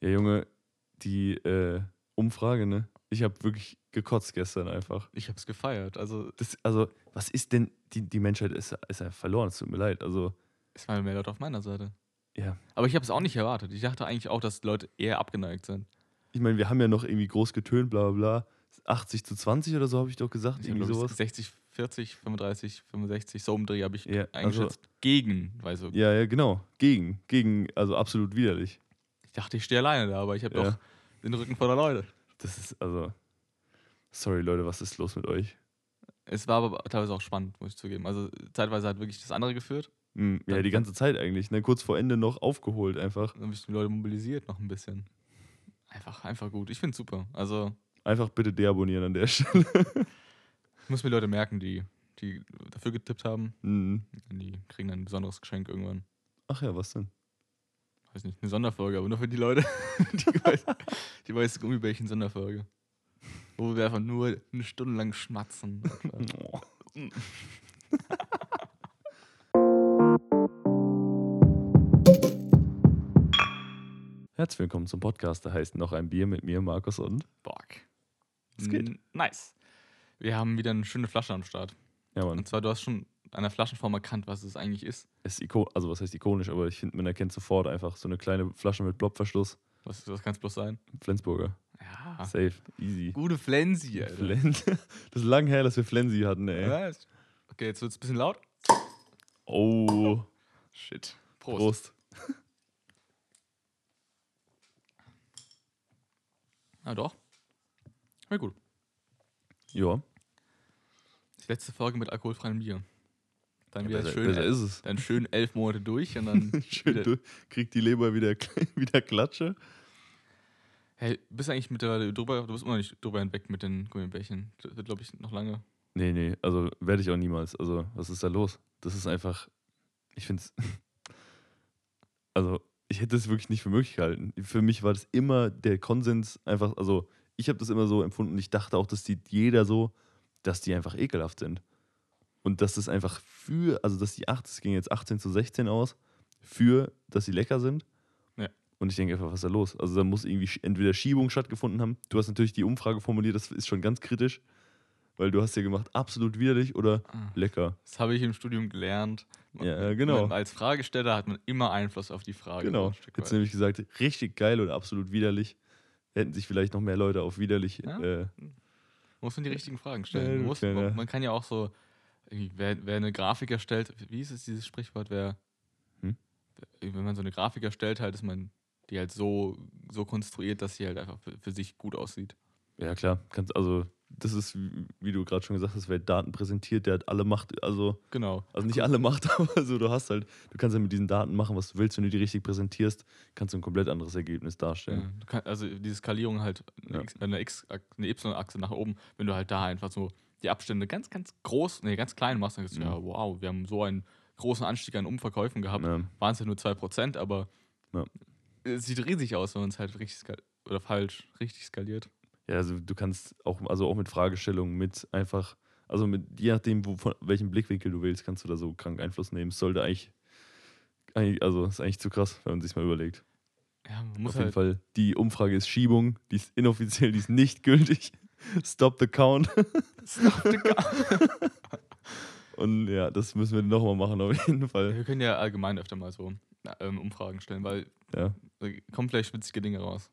Ja, Junge, die äh, Umfrage, ne? Ich habe wirklich gekotzt gestern einfach. Ich habe es gefeiert. Also Das, also, was ist denn, die, die Menschheit ist, ist ja verloren, es tut mir leid. Also, es waren mehr Leute auf meiner Seite. ja. Aber ich habe es auch nicht erwartet. Ich dachte eigentlich auch, dass Leute eher abgeneigt sind. Ich meine, wir haben ja noch irgendwie groß getönt, bla bla bla. 80 zu 20 oder so habe ich doch gesagt, Ich irgendwie sowas. 60, 40, 35, 65, so um Dreh habe ich Ja, also- eingeschätzt. gegen, weil so. Ja, ja, genau. Gegen, gegen, also absolut widerlich. Ich dachte, ich stehe alleine da, aber ich habe Ja. doch den Rücken voller Leute. Das ist, also, sorry Leute, was ist los mit euch? Es war aber teilweise auch spannend, muss ich zugeben. Also zeitweise hat wirklich das andere geführt. Hm, ja, die ganze Zeit eigentlich, ne? Kurz vor Ende noch aufgeholt einfach. Dann habe ich die Leute mobilisiert noch ein bisschen. Einfach, einfach gut. Ich finde es super. Also Einfach bitte deabonnieren an der Stelle. ich muss mir Leute merken, die, die dafür getippt haben. Hm. Die kriegen dann ein besonderes Geschenk irgendwann. Ach ja, was denn? Weiß nicht, eine Sonderfolge, aber nur für die Leute, die weiß, die weiß Gummibärchen Sonderfolge. Wo wir einfach nur eine Stunde lang schmatzen. Herzlich willkommen zum Podcast, der heißt Noch ein Bier mit mir, Markus und. Bock. Es geht. Nice. Wir haben wieder eine schöne Flasche am Start. Ja, Mann. Und zwar, du hast schon an der Flaschenform erkannt, was es eigentlich ist. Ist iko also, was heißt ikonisch, aber ich finde, man erkennt sofort einfach so eine kleine Flasche mit Blobverschluss. Was, was kann es bloß sein? Flensburger. Ja. Safe. Easy. Gute Flensi, Alter. Flens. Das ist lang her, dass wir Flensi hatten, ey. Was? Okay, jetzt wird es ein bisschen laut. Oh. Shit. Prost. Prost. Ah, doch. Na gut. Ja. Die letzte Folge mit alkoholfreiem Bier. Dann wieder besser, schön, besser ist es. dann schön elf Monate durch und dann Schön, wieder, du kriegt die Leber wieder, wieder Klatsche. Hey, bist du eigentlich mittlerweile drüber? Du bist immer noch nicht drüber hinweg mit den Gummibärchen. Das wird, glaube ich, noch lange. Nee, nee, also werde ich auch niemals. Also, was ist da los? Das ist einfach, ich finde es, also ich hätte es wirklich nicht für möglich gehalten. Für mich war das immer der Konsens einfach, also ich habe das immer so empfunden und ich dachte auch, dass die jeder so, dass die einfach ekelhaft sind. Und dass das einfach für, also dass die 8, es ging jetzt 18 zu 16 aus, für, dass sie lecker sind. Ja. Und ich denke einfach, was ist da los? Also da muss irgendwie entweder Schiebung stattgefunden haben. Du hast natürlich die Umfrage formuliert, das ist schon ganz kritisch, weil du hast ja gemacht, absolut widerlich oder Ah. lecker. Das habe ich im Studium gelernt. Man- Ja, genau. man- Als Fragesteller hat man immer Einfluss auf die Frage. Genau. Jetzt nämlich gesagt, richtig geil oder absolut widerlich. Hätten sich vielleicht noch mehr Leute auf widerlich. Ja. Äh, Muss man die richtigen Fragen Ja, stellen. Man muss, man, man kann ja auch so, wer, wer eine Grafik erstellt, wie ist es dieses Sprichwort, wer, Hm? wenn man so eine Grafik erstellt, halt, ist man die halt so, so konstruiert, dass sie halt einfach für, für sich gut aussieht. ja, klar. Kannst, also, das ist, wie- du gerade schon gesagt hast, wer Daten präsentiert, der hat alle Macht. Also, Genau. also nicht alle Macht, aber so, du hast halt, du kannst ja mit diesen Daten machen, was du willst. Wenn du die richtig präsentierst, kannst du ein komplett anderes Ergebnis Ja, darstellen. du kann, also diese Skalierung halt, eine, Ja. X, eine, X, eine Y-Achse nach oben, wenn du halt da einfach so die Abstände ganz, ganz groß, nee, ganz klein machst, dann sagst du, Mhm. ja, wow, wir haben so einen großen Anstieg an Umverkäufen gehabt. Ja. Waren es ja nur 2%, aber Ja. es sieht riesig aus, wenn man es halt richtig oder falsch richtig skaliert. Ja, also du kannst auch, also auch mit Fragestellungen, mit einfach, also mit je nachdem, wo, von welchem Blickwinkel du wählst, kannst du da so krank Einfluss nehmen. Es sollte eigentlich, eigentlich, also ist eigentlich zu krass, wenn man sich mal überlegt. Ja, man muss Auf jeden halt, Fall, die Umfrage ist Schiebung, die ist inoffiziell, die ist nicht gültig. Stop the count. Und ja, das müssen wir nochmal machen, auf jeden Fall. wir können ja allgemein öfter mal so ähm, Umfragen stellen, weil Ja. äh, kommen vielleicht witzige Dinge raus.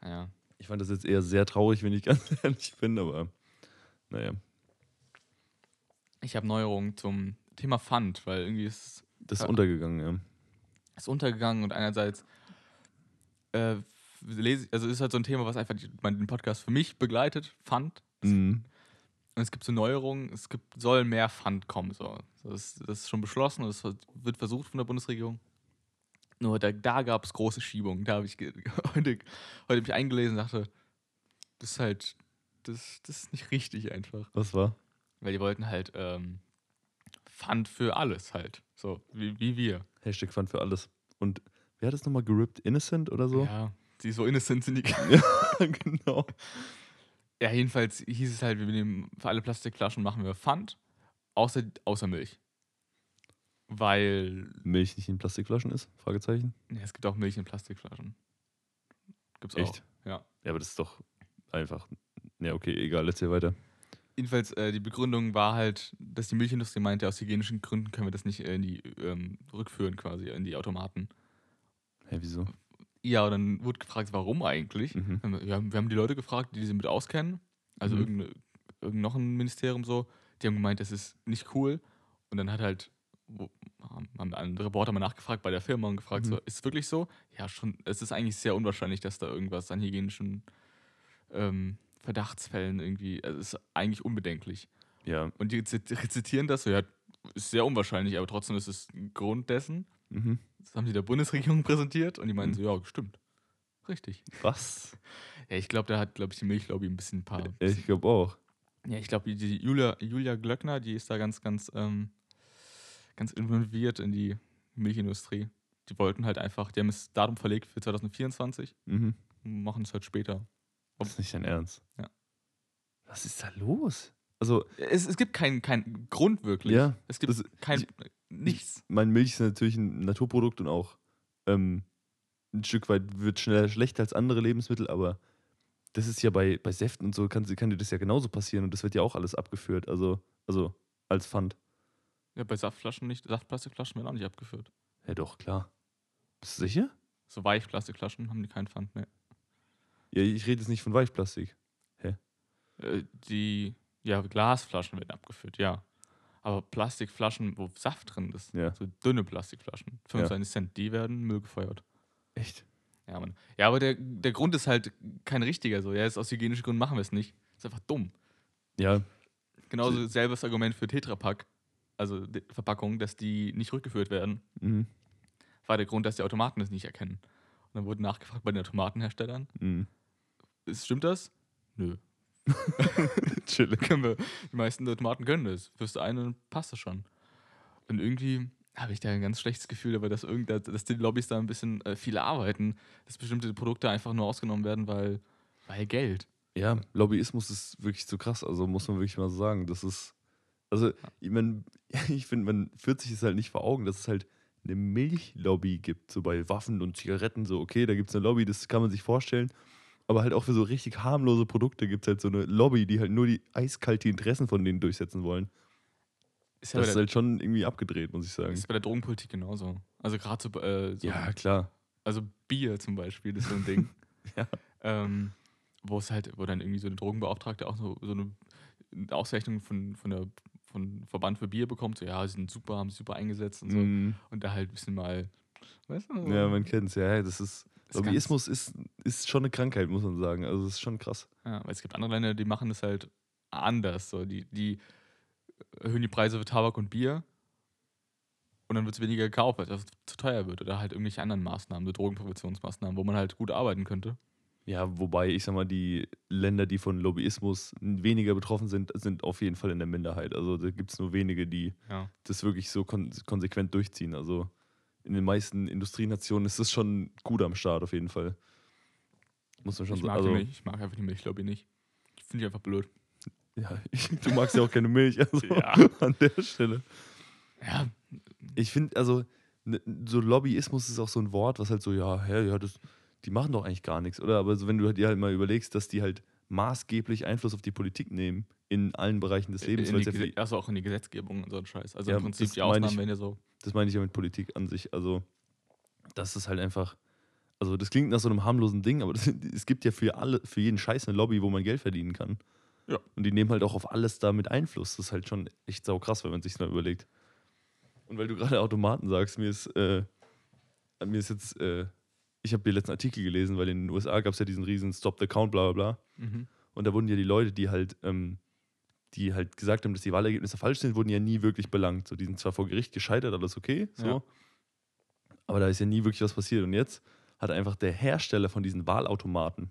Naja. Ich fand das jetzt eher sehr traurig, wenn ich ganz ehrlich bin, aber naja, Ich habe Neuerungen zum Thema Pfand, weil irgendwie ist das ist Ja. untergegangen, ja. ist untergegangen und einerseits äh, lese, also ist halt so ein Thema, was einfach den Podcast für mich begleitet, Pfand. Mhm. Und es gibt so Neuerungen, es gibt, soll mehr Pfand kommen. So. Das, das ist schon beschlossen und das wird versucht von der Bundesregierung. Nur da, da gab es große Schiebungen. Da habe ich heute, heute mich eingelesen und dachte, das ist halt, das, das ist nicht richtig einfach. Was war? Weil die wollten halt ähm, Pfand für alles halt. So, wie, wie wir. Hashtag Fun für alles. Und wer hat das nochmal gerippt? Innocent oder so? Ja, die so innocent sind die. Ja, genau. Ja, jedenfalls hieß es halt, wir nehmen für alle Plastikflaschen machen wir Pfand, außer, außer Milch. Weil Milch nicht in Plastikflaschen ist? Fragezeichen. ja, es gibt auch Milch in Plastikflaschen. gibt's auch. Echt? Ja. Ja, aber das ist doch einfach. Ja, okay, egal, erzähl weiter. Jedenfalls, äh, die Begründung war halt, dass die Milchindustrie meinte, aus hygienischen Gründen können wir das nicht in die ähm, rückführen, quasi, in die Automaten. Hä, wieso? Ja, und dann wurde gefragt, warum eigentlich? Mhm. Wir- haben, wir haben die Leute gefragt, die sich damit auskennen, also Mhm. irgendein, irgendein noch ein Ministerium so, die haben gemeint, das ist nicht cool. Und dann hat halt, wo, haben ein Reporter mal nachgefragt bei der Firma und gefragt, Mhm. so, ist es wirklich so? Ja, schon, es ist eigentlich sehr unwahrscheinlich, dass da irgendwas an hygienischen ähm, Verdachtsfällen irgendwie, also es ist eigentlich unbedenklich. Ja. Und die zit- rezitieren das so, ja, ist sehr unwahrscheinlich, aber trotzdem ist es ein Grund dessen. Mhm. Das haben die der Bundesregierung präsentiert und die meinen Mhm. so, ja, stimmt. Richtig. Was? Ja, ich glaube, da hat, glaube ich, die Milchlobby ein bisschen ein paar. Ja, ich glaube auch. Ja, ich glaube, die Julia, Julia Glöckner, die ist da ganz, ganz, ähm, ganz involviert in die Milchindustrie. Die wollten halt einfach, die haben das Datum verlegt für 2024 Mhm. und machen es halt später. Das ist nicht dein Ernst. Ja. Was ist da los? Also, Es, es gibt keinen keinen Grund wirklich. Ja, Es gibt das- kein, ich- nichts. mein Milch ist natürlich ein Naturprodukt und auch ähm, ein Stück weit wird schneller schlechter als andere Lebensmittel, aber das ist ja bei, bei Säften und so, kann, kann dir das ja genauso passieren und das wird ja auch alles abgeführt, also, also als Pfand. Ja, bei Saftflaschen nicht. Saftplastikflaschen werden auch nicht abgeführt. Ja, doch, klar. Bist du sicher? So Weichplastikflaschen haben die keinen Pfand mehr. Ja, ich rede jetzt nicht von Weichplastik. Äh, die, ja, Glasflaschen werden abgeführt, ja. Aber Plastikflaschen, wo Saft drin ist, Ja. so dünne Plastikflaschen, 25 Cent, die werden Müll gefeuert. Echt? Ja, Mann. Ja, aber der, der Grund ist halt kein richtiger so. Ja, ist aus hygienischen Gründen machen wir es nicht. ist einfach dumm. Ja, Genauso selbes Argument für Tetrapack, also Verpackungen, dass die nicht rückgeführt werden, mhm. war der Grund, dass die Automaten das nicht erkennen. Und dann wurde nachgefragt bei den Automatenherstellern, Mhm. ist, stimmt das? Nö. Chillig. können wir, die meisten Automaten können das. Fürs eine passt das schon. Und irgendwie habe ich da ein ganz schlechtes Gefühl, aber dass, irgend, dass die Lobbys da ein bisschen äh, viel arbeiten, dass bestimmte Produkte einfach nur ausgenommen werden, weil, weil Geld. Ja, Lobbyismus ist wirklich zu krass, also muss man wirklich mal so sagen. Das ist, also, ich meine, ich finde, man führt sich es halt nicht vor Augen, dass es halt eine Milchlobby gibt, so bei Waffen und Zigaretten, so, okay, da gibt es eine Lobby, das kann man sich vorstellen. Aber halt auch für so richtig harmlose Produkte gibt es halt so eine Lobby, die halt nur die eiskalt die Interessen von denen durchsetzen wollen. Ist ja, Das ist halt schon irgendwie abgedreht, muss ich sagen. ist bei der Drogenpolitik genauso. Also gerade so, äh, so Ja, klar. also Bier zum Beispiel, das ist so ein Ding. Ja. ähm, wo es halt, wo dann irgendwie so eine Drogenbeauftragte auch so, so eine Auszeichnung von, von der von Verband für Bier bekommt, so ja, sie sind super, haben sich super eingesetzt und so. Mm, Und da halt ein bisschen mal, weißt du? ja, man kennt es, ja, das ist. Lobbyismus ist, ist schon eine Krankheit, muss man sagen. Also, es ist schon krass. Ja, weil es gibt andere Länder, die machen das halt anders. So. Die, die erhöhen die Preise für Tabak und Bier und dann wird es weniger gekauft, weil es zu teuer wird. Oder halt irgendwelche anderen Maßnahmen, so Drogenpräventionsmaßnahmen, wo man halt gut arbeiten könnte. Ja, wobei ich sag mal, die Länder, die von Lobbyismus weniger betroffen sind, sind auf jeden Fall in der Minderheit. Also da gibt es nur wenige, die Ja. das wirklich so kon konsequent durchziehen. Also in den meisten Industrienationen ist das schon gut am Start auf jeden Fall. Muss man schon Ich sagen. mag, Also, Milch, ich mag einfach die Milchlobby nicht. Ich finde die einfach blöd. ja, du magst ja auch keine Milch, also Ja. an der Stelle. Ja, Ich finde, also ne, so Lobbyismus ist auch so ein Wort, was halt so, ja, hä, ja, das, die machen doch eigentlich gar nichts, oder? Aber so, wenn du dir halt mal überlegst, dass die halt maßgeblich Einfluss auf die Politik nehmen in allen Bereichen des Lebens, in die, ja also auch in die Gesetzgebung und so ein Scheiß. Also Ja, im Prinzip das die meine Ausnahmen ich. werden ja so. das meine ich ja mit Politik an sich. Also, das ist halt einfach, also das klingt nach so einem harmlosen Ding, aber das, es gibt ja für alle, für jeden Scheiß eine Lobby, wo man Geld verdienen kann. Ja. Und die nehmen halt auch auf alles damit Einfluss. Das ist halt schon echt sau krass, wenn man sich mal überlegt. Und weil du gerade Automaten sagst, mir ist, äh, mir ist jetzt, äh, ich habe den letzten Artikel gelesen, weil in den USA gab es ja diesen riesen Stop the Count, bla bla bla. Mhm. Und da wurden ja die Leute, die halt, ähm, die halt gesagt haben, dass die Wahlergebnisse falsch sind, wurden ja nie wirklich belangt. So, die sind zwar vor Gericht gescheitert, alles okay, so. Ja. Aber da ist ja nie wirklich was passiert. Und jetzt hat einfach der Hersteller von diesen Wahlautomaten,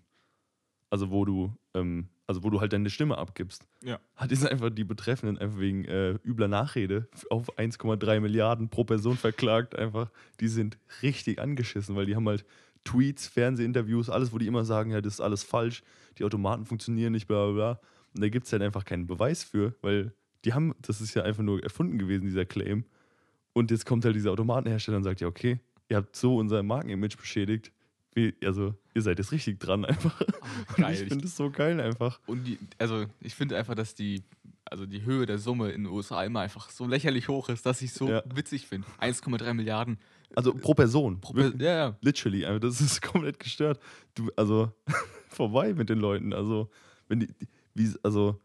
also wo du, ähm, also wo du halt deine Stimme abgibst, Ja. hat jetzt einfach die Betreffenden einfach wegen äh, übler Nachrede auf 1,3 Milliarden pro Person verklagt. Einfach, die sind richtig angeschissen, weil die haben halt Tweets, Fernsehinterviews, alles, wo die immer sagen, ja, das ist alles falsch, die Automaten funktionieren nicht, bla bla bla. Und da gibt es halt einfach keinen Beweis für, weil die haben, das ist ja einfach nur erfunden gewesen, dieser Claim. Und jetzt kommt halt dieser Automatenhersteller und sagt, ja, okay, ihr habt so unser Markenimage beschädigt, also ihr seid jetzt richtig dran einfach. Oh, geil. ich Ich- finde es so geil einfach. Und die, also ich finde einfach, dass die, also die Höhe der Summe in den USA immer einfach so lächerlich hoch ist, dass ich so Ja. witzig finde. 1,3 Milliarden. Also pro Person. Pro, Wirklich. ja, ja. Literally, einfach, das ist komplett gestört. Du, also, vorbei mit den Leuten. Also, wenn die, wie, also,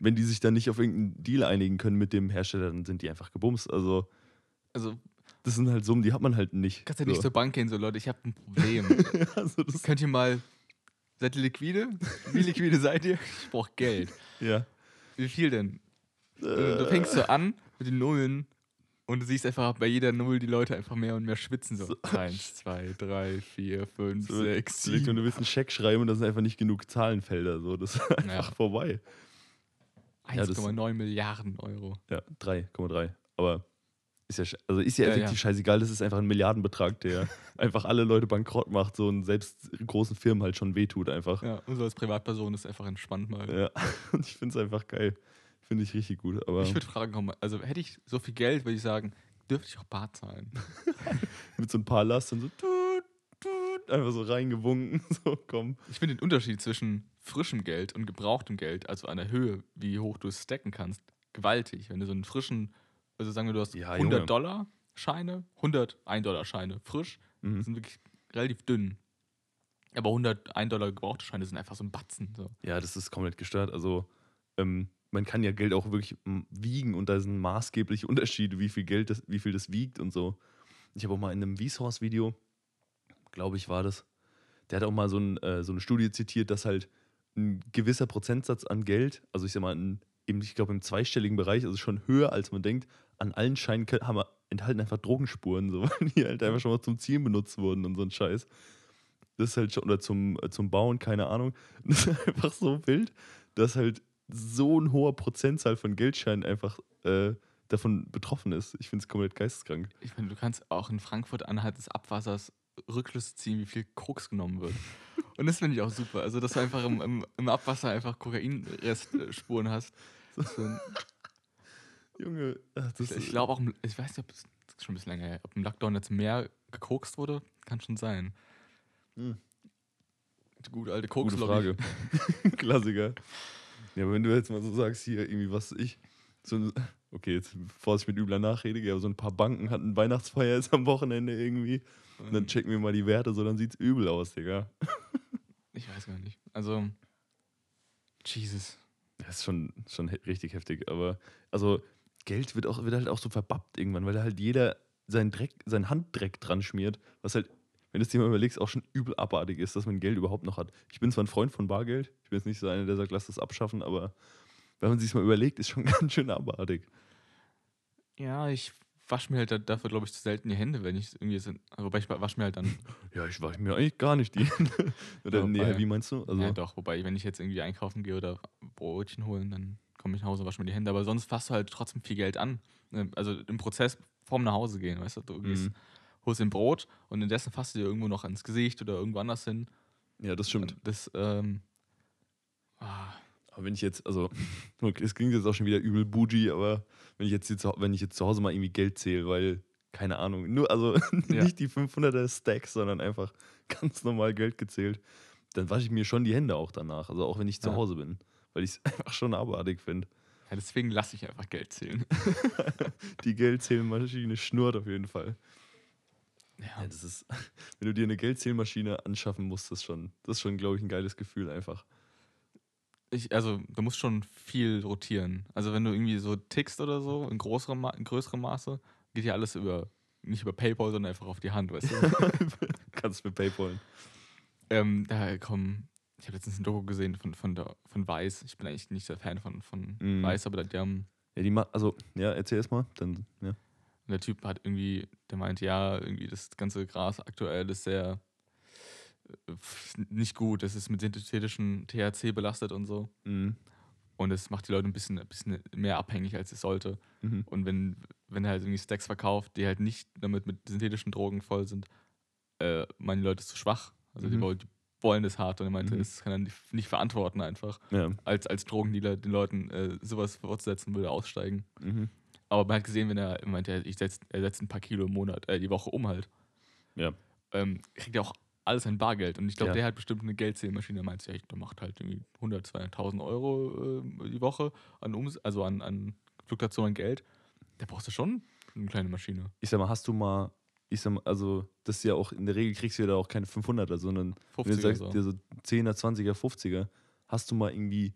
wenn die sich dann nicht auf irgendeinen Deal einigen können mit dem Hersteller, dann sind die einfach gebumst. Also, Also das sind halt Summen, die hat man halt nicht. kannst ja nicht zur Bank gehen, so Leute, ich habe ein Problem. also, Könnt ihr mal, seid ihr liquide? Wie liquide seid ihr? Ich brauche Geld. ja. Wie viel denn? Du, Äh. du fängst so an mit den Nullen und du siehst einfach bei jeder Null die Leute einfach mehr und mehr schwitzen. So, eins, zwei, drei, vier, fünf, So, sechs, sieben. du willst einen Scheck schreiben und da sind einfach nicht genug Zahlenfelder. So. Das ist einfach Ja. vorbei. Ja, das- 1,9 Milliarden Euro. Ja, 3,3. Aber ist ja, also ist ja Ja, effektiv ja. scheißegal, das ist einfach ein Milliardenbetrag, der einfach alle Leute bankrott macht so und selbst großen Firmen halt schon wehtut einfach. Ja, und so als Privatperson ist einfach entspannt mal. Ja, und ich finde es einfach geil. Finde ich richtig gut. Aber Ich würde fragen, komm, also hätte ich so viel Geld, würde ich sagen, dürfte ich auch Bar zahlen. mit so ein paar Last und so tut, tut, einfach so reingewunken. So, komm. Ich finde den Unterschied zwischen frischem Geld und gebrauchtem Geld, also an der Höhe, wie hoch du es stacken kannst, gewaltig. Wenn du so einen frischen, also sagen wir, du hast Ja, 100 Junge. Dollar Scheine, 100 1 Dollar Scheine frisch, Mhm. sind wirklich relativ dünn. Aber 100 1 Dollar gebrauchte Scheine sind einfach so ein Batzen. So. Ja, das ist komplett gestört. Also, ähm, man kann ja Geld auch wirklich mm, wiegen und da sind maßgebliche Unterschiede, wie viel Geld das, wie viel das wiegt und so. Ich habe auch mal in einem Vsauce-Video, glaube ich, war das, der hat auch mal so, ein, äh, so eine Studie zitiert, dass halt ein gewisser Prozentsatz an Geld, also ich sag mal, in, eben, ich glaube im zweistelligen Bereich, also schon höher als man denkt, an allen Scheinen haben, enthalten einfach Drogenspuren, so, weil die halt einfach schon mal zum Zielen benutzt wurden und so ein Scheiß. Das ist halt schon, oder zum, äh, zum Bauen, keine Ahnung. Das ist einfach so wild, dass halt so ein hoher Prozentzahl von Geldscheinen einfach äh, davon betroffen ist. Ich finde es komplett geisteskrank. Ich finde, du kannst auch in Frankfurt anhand des Abwassers Rückschlüsse ziehen, wie viel Koks genommen wird. Und das finde ich auch super. Also, dass du einfach im, im, im Abwasser einfach Kokainrestspuren hast. Ein- Junge, ach, das Ich glaube auch, ich weiß nicht, ob es schon ein bisschen länger her, ob im Lockdown jetzt mehr gekokst wurde, kann schon sein. Hm. Die gute alte Gute Koks-Lobby. Frage. Klassiker. Ja, aber wenn du jetzt mal so sagst, hier irgendwie, was ich, so ein, okay, jetzt Vorsicht mit übler Nachrede, aber so ein paar Banken hatten Weihnachtsfeier jetzt am Wochenende irgendwie. Und dann checken wir mal die Werte, so dann sieht's übel aus, Digga. Ich weiß gar nicht. Also, Jesus. Das ist schon, schon richtig heftig. Aber also Geld wird, auch, wird halt auch so verbappt irgendwann, weil da halt jeder seinen Dreck, seinen Handdreck dran schmiert, was halt, wenn du es dir mal überlegst, auch schon übel abartig ist, dass man Geld überhaupt noch hat. Ich bin zwar ein Freund von Bargeld, ich bin jetzt nicht so einer, der sagt, lass das abschaffen, aber wenn man sich mal überlegt, ist schon ganz schön abartig. Ja, ich wasche mir halt da- dafür, glaube ich, zu selten die Hände, wenn ich irgendwie sind. Wobei ich wasche mir halt dann. Ja, ich wasche mir eigentlich gar nicht die Hände. Oder Ja, nee, wie meinst du? Also, ja, doch. Wobei, wenn ich jetzt irgendwie einkaufen gehe oder Brötchen holen, dann komme ich nach Hause und wasche mir die Hände. Aber sonst fasst du halt trotzdem viel Geld an. Ähm, Also im Prozess vorm nach Hause gehen, weißt du? Du gehst, Mhm. Holst ein Brot und indessen fasst du dir irgendwo noch ans Gesicht oder irgendwo anders hin. ja, das stimmt. Das, ähm. Ah, Aber wenn ich jetzt, also, es klingt jetzt auch schon wieder übel bougie, aber wenn ich jetzt, hier zu, wenn ich jetzt zu Hause mal irgendwie Geld zähle, weil, keine Ahnung, nur, also Ja. nicht die 500er Stacks, sondern einfach ganz normal Geld gezählt, dann wasche ich mir schon die Hände auch danach, also auch wenn ich zu Ja. Hause bin, weil ich es einfach schon abartig finde. ja, deswegen lasse ich einfach Geld zählen. Die Geldzählmaschine schnurrt auf jeden Fall. Ja. Ja, das ist, wenn du dir eine Geldzählmaschine anschaffen musst, das ist schon, das ist schon, glaube ich, ein geiles Gefühl einfach. Ich, also, du musst schon viel rotieren. Also, wenn du irgendwie so tickst oder so, in, größerem, in größerem Maße, geht ja alles über, nicht über PayPal, sondern einfach auf die Hand, weißt du? Kannst mit Paypal. ähm, da kommen, ich habe letztens ein Doku gesehen von, von, der, von Weiß. Ich bin eigentlich nicht der Fan von, von Mhm. Weiß, aber die haben, Ja, die also, ja, erzähl erst mal, dann, ja. Der Typ hat irgendwie, der meint, ja, irgendwie das ganze Gras aktuell ist sehr äh, nicht gut. Das ist mit synthetischen THC belastet und so. Mhm. Und es macht die Leute ein bisschen, ein bisschen mehr abhängig, als es sollte. Mhm. Und wenn, wenn er halt irgendwie Stacks verkauft, die halt nicht damit mit synthetischen Drogen voll sind, äh, meinen die Leute ist zu schwach. Also die, Mhm. wollen, die wollen das hart und er meinte, Mhm. das kann er nicht, nicht verantworten einfach. Ja. Als, als Drogendealer den Leuten äh, sowas fortsetzen würde, aussteigen. Mhm. Aber man hat gesehen, wenn er er meinte, er- ich setz, er setzt ein paar Kilo im Monat, äh, die Woche um halt, Ja. ähm, kriegt er auch alles ein Bargeld. Und ich glaube, Ja. der hat bestimmt eine Geldzählmaschine, der meint, ja, der macht halt irgendwie 100, 200.000 Euro äh, die Woche an Ums also an, an Fluktuation an Geld. Da brauchst du schon eine kleine Maschine. Ich sag mal, hast du mal, ich sag mal, also das ist ja auch, in der Regel kriegst du ja da auch keine 500er, sondern wenn du 50 sagst, so. dir so 10er, 20er, 50er, hast du mal irgendwie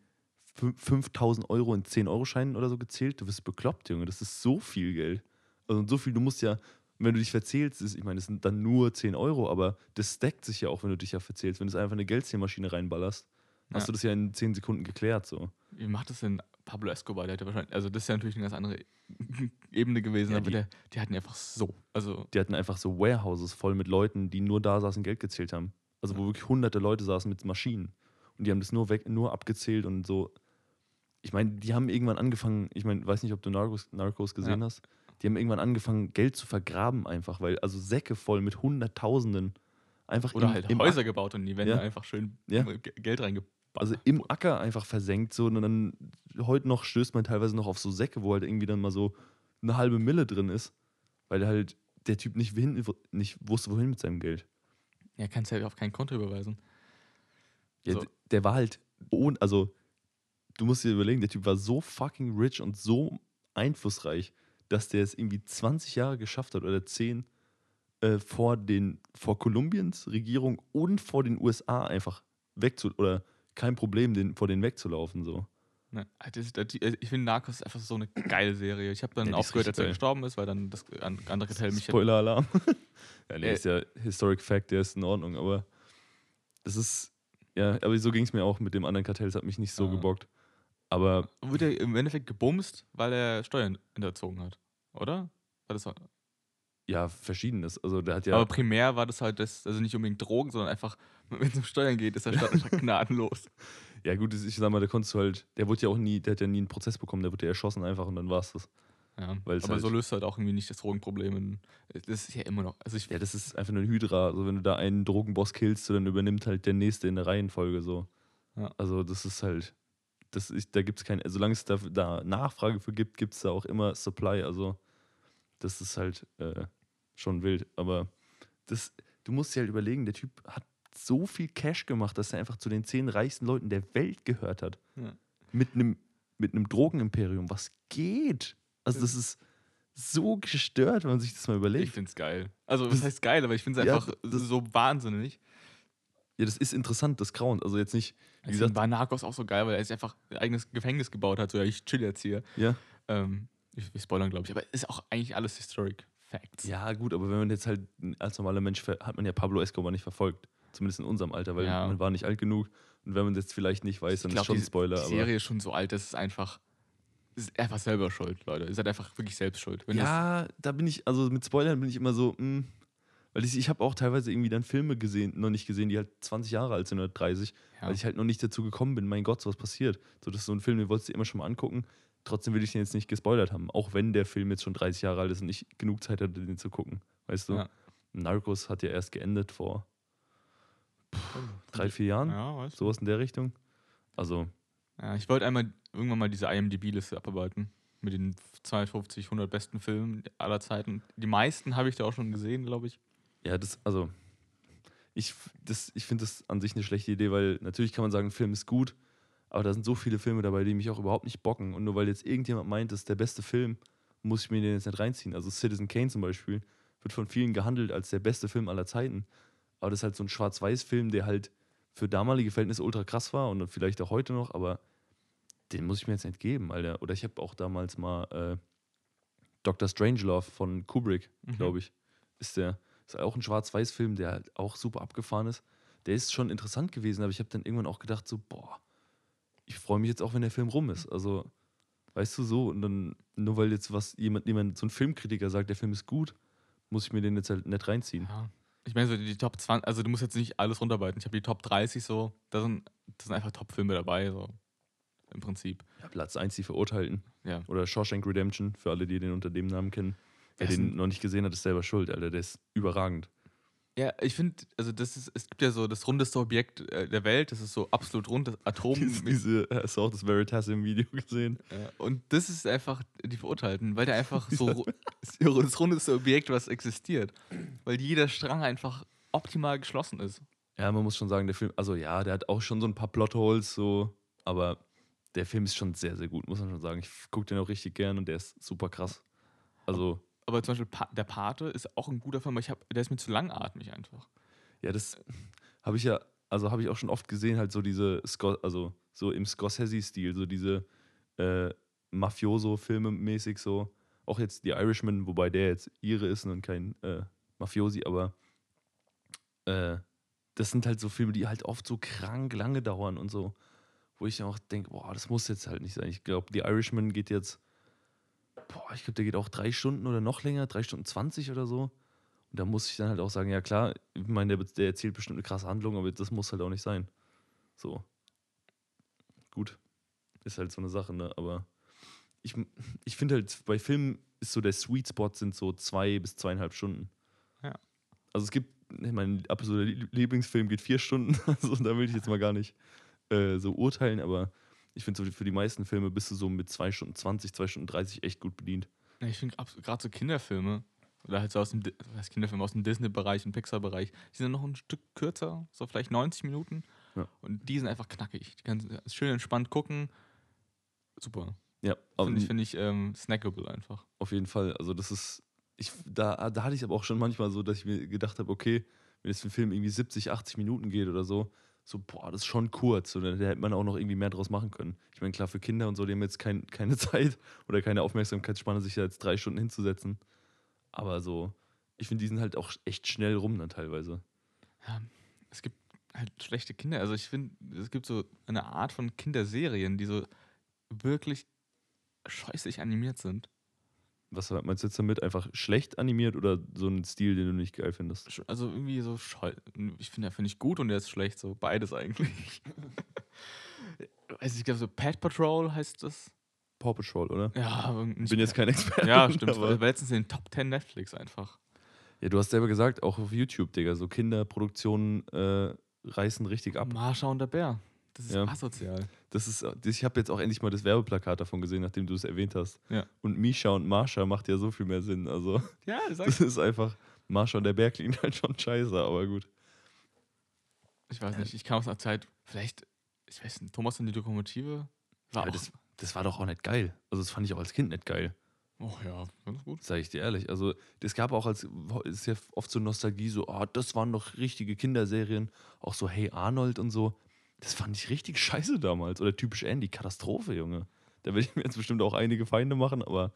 5000 Euro in 10-Euro-Scheinen oder so gezählt? Du bist bekloppt, Junge. Das ist so viel Geld. Also so viel, du musst ja, wenn du dich verzählst, ist, ich meine, das sind dann nur 10 Euro, aber das stackt sich ja auch, wenn du dich ja verzählst. Wenn du es einfach in eine Geldzählmaschine reinballerst, hast Ja. du das ja in 10 Sekunden geklärt. So. Wie macht das denn Pablo Escobar? Der hat ja wahrscheinlich, also das ist ja natürlich eine ganz andere Ebene gewesen, Ja, aber die- der, die hatten einfach so. Also, Die hatten einfach so Warehouses voll mit Leuten, die nur da saßen, Geld gezählt haben. Also wo wirklich hunderte Leute saßen mit Maschinen. Und die haben das nur weg, nur abgezählt und so. Ich meine, die haben irgendwann angefangen, ich meine, weiß nicht, ob du Narcos, Narcos gesehen hast. Die haben irgendwann angefangen, Geld zu vergraben einfach, weil, also Säcke voll mit Hunderttausenden einfach oder im, halt im Häuser gebaut und die Wände Ja. einfach schön Ja. Ge- Geld reingebaut. also im Acker einfach versenkt so und dann heute noch stößt man teilweise noch auf so Säcke, wo halt irgendwie dann mal so eine halbe Mille drin ist, weil halt der Typ nicht, wohin, nicht wusste, wohin mit seinem Geld. Ja, kannst halt auf kein Konto überweisen. Ja, So. der war halt ohne, also du musst dir überlegen, der Typ war so fucking rich und so einflussreich, dass der es irgendwie 20 Jahre geschafft hat oder 10 äh, vor den vor Kolumbiens Regierung und vor den USA einfach wegzu oder kein Problem, den, vor denen wegzulaufen so. Ne, halt, das, das, ich finde Narcos einfach so eine geile Serie. Ich habe dann Ja, aufgehört, richtig als er gestorben ist, weil dann das an- andere Kartell mich. Spoiler Alarm. ja, nee, Äh. ist ja Historic Fact, der ist in Ordnung, aber das ist ja, aber so ging es mir auch mit dem anderen Kartell, es hat mich nicht so Ah. gebockt. Aber Wurde er im Endeffekt gebumst, weil er Steuern hinterzogen hat, oder? War das ja, verschiedenes. Also der hat ja Aber primär war das halt das, also nicht unbedingt Drogen, sondern einfach, wenn es um Steuern geht, ist der Staat einfach gnadenlos. Ja, gut, ich sag mal, der konntest du halt, der wurde ja auch nie, der hat ja nie einen Prozess bekommen, der wurde ja erschossen einfach und dann war's das. Ja, aber halt- so löst halt auch irgendwie nicht das Drogenproblem. Das ist ja immer noch. Also ich, Ja, das ist einfach nur ein Hydra. Also, wenn du da einen Drogenboss killst, dann übernimmt halt der nächste in der Reihenfolge so. Ja. Also, das ist halt, das ist, da gibt es keine, solange es da, da Nachfrage für gibt, gibt es da auch immer Supply. Also, das ist halt äh, schon wild. Aber das, du musst dir halt überlegen, der Typ hat so viel Cash gemacht, dass er einfach zu den zehn reichsten Leuten der Welt gehört hat. Ja. Mit einem mit einem Drogenimperium. Was geht? Also, das ist so gestört, wenn man sich das mal überlegt. ich finde es geil. Also, was Das- heißt geil, aber ich finde es Ja, einfach das- so wahnsinnig. Ja, das ist interessant, das Grauen. Also jetzt nicht, wie gesagt, war Narcos auch so geil, weil er sich einfach ein eigenes Gefängnis gebaut hat. So, ja, ich chill jetzt hier. ja. Ähm, ich, wir spoilern, glaube ich. Aber ist auch eigentlich alles Historic Facts. Ja, gut, aber wenn man jetzt halt als normaler Mensch hat man ja Pablo Escobar nicht verfolgt. Zumindest in unserem Alter, weil Ja. man war nicht alt genug. Und wenn man das jetzt vielleicht nicht weiß, dann Ich ist glaub, schon die, ein Spoiler. Die Aber Serie ist schon so alt, das ist einfach. Ist einfach selber schuld, Leute. Ihr seid einfach wirklich selbst schuld. Wenn ja, da bin ich, also mit Spoilern bin ich immer so, mh, weil ich, ich habe auch teilweise irgendwie dann Filme gesehen, noch nicht gesehen, die halt 20 Jahre alt sind oder 30, ja. weil ich halt noch nicht dazu gekommen bin, mein Gott, so was passiert. So, das ist so ein Film, den wolltest du immer schon mal angucken. Trotzdem will ich den jetzt nicht gespoilert haben, auch wenn der Film jetzt schon 30 Jahre alt ist und ich genug Zeit hatte, den zu gucken. Weißt du? Ja. Narcos hat ja erst geendet vor drei, vier Jahren. Ja, weißt du. Sowas in der Richtung. Also, Ja, ich wollte einmal irgendwann mal diese IMDb-Liste abarbeiten. Mit den 250, 100 besten Filmen aller Zeiten. Die meisten habe ich da auch schon gesehen, glaube ich. ja, das, also, ich, ich finde das an sich eine schlechte Idee, weil natürlich kann man sagen, ein Film ist gut, aber da sind so viele Filme dabei, die mich auch überhaupt nicht bocken. Und nur weil jetzt irgendjemand meint, das ist der beste Film, muss ich mir den jetzt nicht reinziehen. Also Citizen Kane zum Beispiel wird von vielen gehandelt als der beste Film aller Zeiten. Aber das ist halt so ein Schwarz-Weiß-Film, der halt für damalige Verhältnisse ultra krass war und vielleicht auch heute noch, aber den muss ich mir jetzt nicht geben, Alter. Oder ich habe auch damals mal äh, Dr. Strangelove von Kubrick, Mhm. glaube ich, ist der. Ist auch ein Schwarz-Weiß-Film, der halt auch super abgefahren ist. Der ist schon interessant gewesen, aber ich habe dann irgendwann auch gedacht, so, boah, ich freue mich jetzt auch, wenn der Film rum ist. Also, weißt du so, und dann, nur weil jetzt was jemand, jemand, so ein Filmkritiker sagt, der Film ist gut, muss ich mir den jetzt halt nicht reinziehen. Ja. Ich meine, so die Top 20, also du musst jetzt nicht alles runterarbeiten. Ich habe die Top 30 so, da sind, da sind einfach Top-Filme dabei, so. Im Prinzip. Ja, Platz 1, die Verurteilten. Ja. Oder Shawshank Redemption, für alle, die den unter dem Namen kennen. Wer den noch nicht gesehen hat, ist selber schuld, Alter. Der ist überragend. Ja, ich finde, also das ist, es gibt ja so das rundeste Objekt äh, der Welt, das ist so absolut rund, das Atom. Diese, hast du auch das Veritasium-Video gesehen? Ja, und das ist einfach die Verurteilten, weil der einfach so das rundeste Objekt, was existiert. Weil jeder Strang einfach optimal geschlossen ist. Ja, man muss schon sagen, der Film, also ja, der hat auch schon so ein paar Plotholes, so, aber der Film ist schon sehr, sehr gut, muss man schon sagen. Ich gucke den auch richtig gern und der ist super krass. Also, Aber zum Beispiel pa der Pate ist auch ein guter Film, aber ich hab, der ist mir zu langatmig einfach. ja, das habe ich ja, also habe ich auch schon oft gesehen, halt so diese, also so im Scorsese-Stil, so diese äh, Mafioso-Filme mäßig so. Auch jetzt die Irishman, wobei der jetzt ihre ist und kein äh, Mafiosi, aber äh, das sind halt so Filme, die halt oft so krank lange dauern und so, wo ich dann auch denke, boah, das muss jetzt halt nicht sein. Ich glaube, die Irishman geht jetzt, boah, ich glaube, der geht auch drei Stunden oder noch länger, drei Stunden 20 oder so. Und da muss ich dann halt auch sagen, ja klar, ich meine, der, der erzählt bestimmt eine krasse Handlung, aber das muss halt auch nicht sein. So. Gut. Ist halt so eine Sache, ne? Aber ich, ich finde halt, bei Filmen ist so der Sweet Spot sind so zwei bis zweieinhalb Stunden. Ja. Also es gibt, mein absoluter Lie- Lieblingsfilm geht vier Stunden, also da will ich jetzt mal gar nicht äh, so urteilen, aber ich finde so für die meisten Filme bist du so mit zwei Stunden 20, zwei Stunden 30 echt gut bedient. Ja, ich finde gerade so Kinderfilme, oder halt so aus dem, was Kinderfilme aus dem Disney-Bereich und Pixar-Bereich, die sind noch ein Stück kürzer, so vielleicht 90 Minuten. Ja. Und die sind einfach knackig. Die kannst du schön entspannt gucken. Super. Ja, Finde ich, find ich ähm, snackable einfach. Auf jeden Fall. Also das ist, ich, da, da hatte ich aber auch schon manchmal so, dass ich mir gedacht habe, okay, wenn jetzt ein Film irgendwie 70, 80 Minuten geht oder so, so, boah, das ist schon kurz. Und da hätte man auch noch irgendwie mehr draus machen können. Ich meine, klar, für Kinder und so, die haben jetzt kein, keine Zeit oder keine Aufmerksamkeitsspanne, sich da jetzt drei Stunden hinzusetzen. Aber so, ich finde, die sind halt auch echt schnell rum dann teilweise. Ja, es gibt halt schlechte Kinder. Also ich finde, es gibt so eine Art von Kinderserien, die so wirklich scheußlich animiert sind. Was meinst du jetzt damit? Einfach schlecht animiert oder so ein Stil, den du nicht geil findest? Also irgendwie so scheu. Ich finde, der finde ich gut und der ist schlecht. So beides eigentlich. Weiß ich, glaube so Pet Patrol heißt das. Paw Patrol, oder? Ja, Bin jetzt kein Experte. Ja, stimmt. aber- Aber letztens in den Top 10 Netflix einfach. Ja, du hast selber gesagt, auch auf YouTube, Digga, so Kinderproduktionen äh, reißen richtig ab. Marsha und der Bär. Das ist Ja. asozial. Das ist, das- ich habe jetzt auch endlich mal das Werbeplakat davon gesehen, nachdem du es erwähnt hast. Ja. Und Misha und Marsha macht ja so viel mehr Sinn. Also, Ja, das das ist einfach, Marsha und der Berg klingt halt schon scheiße, aber gut. Ich weiß nicht, ich kam aus einer Zeit, vielleicht, ich weiß nicht, Thomas und die Lokomotive war auch. das, das war doch auch nicht geil. Also, das fand ich auch als Kind nicht geil, oh ja, ganz gut. sage ich dir ehrlich. Also, das gab auch als, ist ja oft so Nostalgie, so, oh, das waren doch richtige Kinderserien. Auch so, hey Arnold und so. Das fand ich richtig scheiße damals. Oder typisch Andy, Katastrophe, Junge. Da will ich mir jetzt bestimmt auch einige Feinde machen, aber,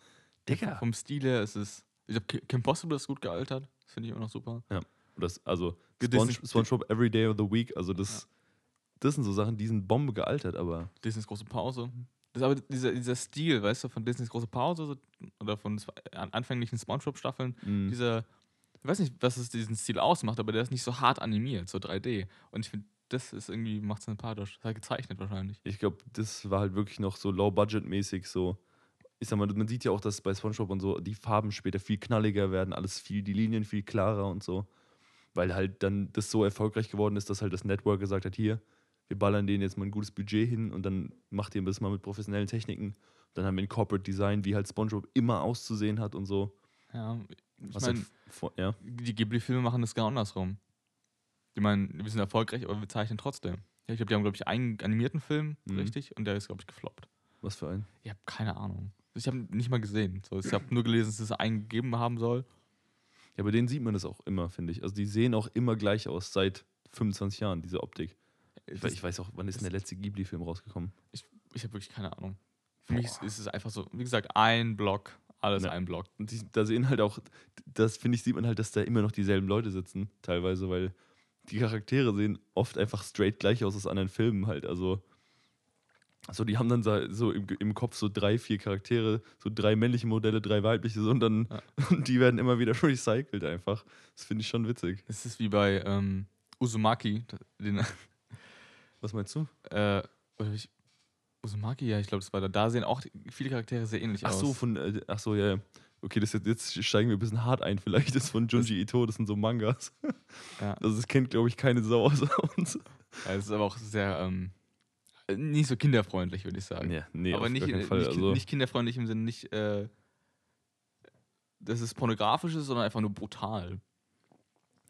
Digga. Vom Stil her ist es. Ich glaube, Kim Possible ist gut gealtert. Das finde ich immer noch super. Das, also Sponge, SpongeBob Every Day of the Week, also das, das sind so Sachen, die sind Bombe gealtert, aber Disneys große Pause. Das ist aber dieser, dieser Stil, weißt du, von Disneys große Pause oder von anfänglichen Spongebob-Staffeln, mh, dieser, ich weiß nicht, was es diesen Stil ausmacht, aber der ist nicht so hart animiert, so 3D. Und ich finde, das ist irgendwie, macht es sympathisch. Das ist halt gezeichnet wahrscheinlich. ich glaube, das war halt wirklich noch so low-budget-mäßig so. Ich sag mal, man sieht ja auch, dass bei SpongeBob und so die Farben später viel knalliger werden, alles viel, die Linien viel klarer und so. Weil halt dann das so erfolgreich geworden ist, dass halt das Network gesagt hat, hier, wir ballern denen jetzt mal ein gutes Budget hin und dann macht ihr das mal mit professionellen Techniken. Dann haben wir ein Corporate Design, wie halt SpongeBob immer auszusehen hat und so. Ja, ich Was meine, halt ja. die Ghibli-Filme machen das genau andersrum. Ich meine, wir sind erfolgreich, aber wir zeichnen trotzdem. Ja, ich glaube, die haben, glaube ich, einen animierten Film, Mhm. richtig, und der ist, glaube ich, gefloppt. Was für ein? Ich habe keine Ahnung. Ich habe nicht mal gesehen. So, ich habe nur gelesen, dass es einen gegeben haben soll. Ja, bei denen sieht man das auch immer, finde ich. Also die sehen auch immer gleich aus, seit 25 Jahren, diese Optik. Ich, Das- ich weiß auch, wann ist denn der letzte Ghibli-Film rausgekommen? ich ich habe wirklich keine Ahnung. Für mich ist, ist es einfach so, wie gesagt, ein Block, alles Ja. ein Block. Und die, da sehen halt auch, das finde ich, sieht man halt, dass da immer noch dieselben Leute sitzen, teilweise, weil die Charaktere sehen oft einfach straight gleich aus aus anderen Filmen halt. Also, also die haben dann so- so im, im Kopf so drei, vier Charaktere, so drei männliche Modelle, drei weibliche, so, und dann Ja. und die werden immer wieder recycelt einfach. Das finde ich schon witzig. Es ist wie bei ähm, Uzumaki, den, Was meinst du? äh, ich, Uzumaki, ja, ich glaube, das war da. Da sehen auch viele Charaktere sehr ähnlich Ach aus. so, von, äh, ach so, ja, ja. Okay, das jetzt, jetzt steigen wir ein bisschen hart ein. Vielleicht ist von Junji Ito, das sind so Mangas. Ja. Also, das kennt, glaube ich, keine Sau außer uns. Ja, es ist aber auch sehr, ähm, nicht so kinderfreundlich, würde ich sagen. Ja, nee, aber nicht, nicht, also, nicht kinderfreundlich im Sinne, nicht, äh, dass es pornografisch ist, sondern einfach nur brutal.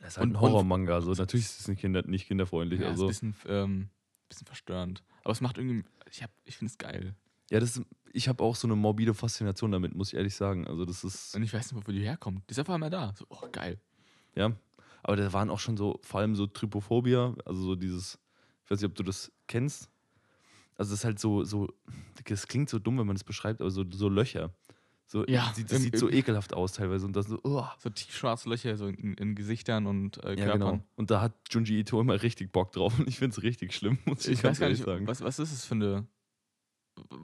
Das ist halt Und- ein Horror-Manga. Also natürlich ist es nicht, kinder, nicht kinderfreundlich. Ja, also, ist ein bisschen, ähm, bisschen verstörend. Aber es macht irgendwie, ich, hab- ich finde es geil. Ja, das ich habe auch so eine morbide Faszination damit, muss ich ehrlich sagen. Also das ist, Und ich weiß nicht, wo die herkommt. Die ist einfach mal da. So, oh, geil. ja. Aber da waren auch schon so, vor allem so Trypophobia, also so dieses, ich weiß nicht, ob du das kennst. Also das ist halt so, so, das klingt so dumm, wenn man das beschreibt, aber so, so Löcher. So, Ja, sieht, das sieht so ekelhaft aus teilweise und das so, oh. So tiefschwarze Löcher so in, in Gesichtern und äh, Ja, Körpern. genau. Und da hat Junji Ito immer richtig Bock drauf und ich finde es richtig schlimm, muss ich, Ich ganz weiß gar ehrlich nicht, sagen. was, was ist es für eine.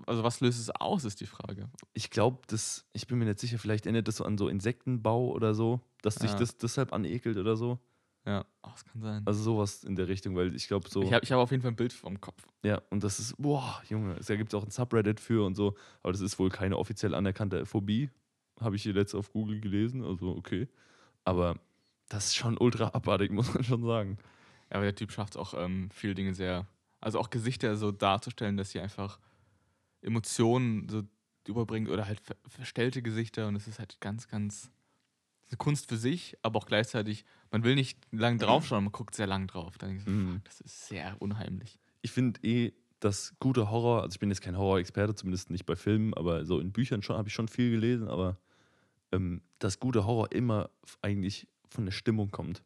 Also, was löst es aus, ist die Frage. Ich glaube, das, ich bin mir nicht sicher, vielleicht erinnert das so an so Insektenbau oder so, dass sich Ja. das deshalb anekelt oder so. Ja, oh, das kann sein. Also sowas in der Richtung, weil ich glaube so. Ich habe ich hab auf jeden Fall ein Bild vom Kopf. ja, und das ist, boah, Junge, es gibt auch ein Subreddit für und so, aber das ist wohl keine offiziell anerkannte Phobie. Habe ich hier letzt auf Google gelesen, also okay. Aber das ist schon ultra abartig, muss man schon sagen. Ja, aber der Typ schafft es auch, ähm, viele Dinge sehr. Also auch Gesichter so darzustellen, dass sie einfach Emotionen so überbringt oder halt ver verstellte Gesichter und es ist halt ganz, ganz. Eine Kunst für sich, aber auch gleichzeitig, man will nicht lang draufschauen, man guckt sehr lang drauf. Dann ich so, Mhm. das ist sehr unheimlich. Ich finde eh, dass gute Horror, also ich bin jetzt kein Horror-Experte, zumindest nicht bei Filmen, aber so in Büchern schon habe ich schon viel gelesen, aber ähm, dass gute Horror immer eigentlich von der Stimmung kommt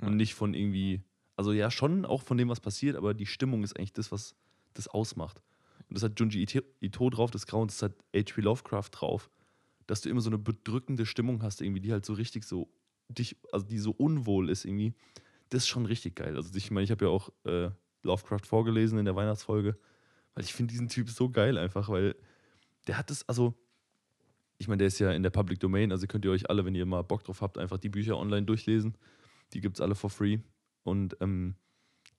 Ja. und nicht von irgendwie, also ja schon auch von dem, was passiert, aber die Stimmung ist eigentlich das, was das ausmacht. Und das hat Junji Ito, drauf, das Grau, und das hat H.P. Lovecraft drauf, dass du immer so eine bedrückende Stimmung hast, irgendwie, die halt so richtig so dich, also die so unwohl ist irgendwie. Das ist schon richtig geil. Also ich meine, ich habe ja auch äh, Lovecraft vorgelesen in der Weihnachtsfolge, weil ich finde diesen Typ so geil einfach, weil der hat es, also ich meine, der ist ja in der Public Domain, also könnt ihr euch alle, wenn ihr mal Bock drauf habt, einfach die Bücher online durchlesen. Die gibt es alle for free. Und ähm,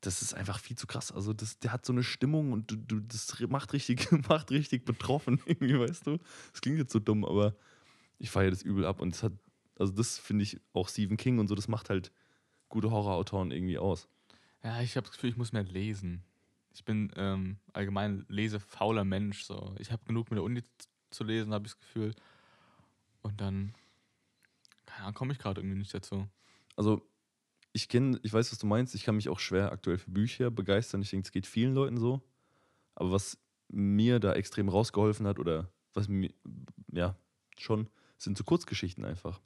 das ist einfach viel zu krass. Also das, der hat so eine Stimmung und du, du, das macht richtig, macht richtig betroffen, irgendwie, weißt du? Das klingt jetzt so dumm, aber ich feiere das übel ab. Und das hat, also das finde ich auch Stephen King und so, das macht halt gute Horrorautoren irgendwie aus. Ja, ich habe das Gefühl, ich muss mehr lesen. Ich bin ähm, allgemein lesefauler Mensch. So. Ich habe genug mit der Uni zu lesen, habe ich das Gefühl. Und dann, keine Ahnung, komme ich gerade irgendwie nicht dazu. Also ich kenne, ich weiß, was du meinst. Ich kann mich auch schwer aktuell für Bücher begeistern. Ich denke, es geht vielen Leuten so. Aber was mir da extrem rausgeholfen hat oder was mir, ja, schon, sind so Kurzgeschichten einfach.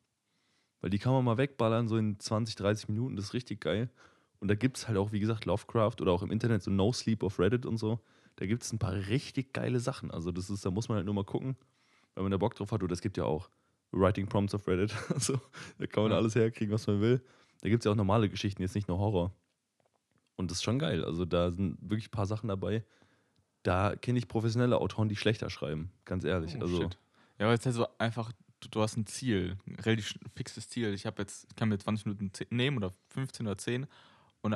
Weil die kann man mal wegballern, so in 20, 30 Minuten, das ist richtig geil. Und da gibt es halt auch, wie gesagt, Lovecraft oder auch im Internet so No Sleep auf Reddit und so. Da gibt es ein paar richtig geile Sachen. Also das ist, da muss man halt nur mal gucken, wenn man da Bock drauf hat. Oder es gibt ja auch Writing Prompts auf Reddit. Also da kann man Ja. alles herkriegen, was man will. Da gibt es ja auch normale Geschichten, jetzt nicht nur Horror. Und das ist schon geil. Also da sind wirklich ein paar Sachen dabei. Da kenne ich professionelle Autoren, die schlechter schreiben, ganz ehrlich. Oh, also shit. Ja, aber es ist halt so einfach, du, du hast ein Ziel, ein relativ fixes Ziel. Ich habe jetzt, ich kann mir 20 Minuten nehmen oder 15 oder 10 und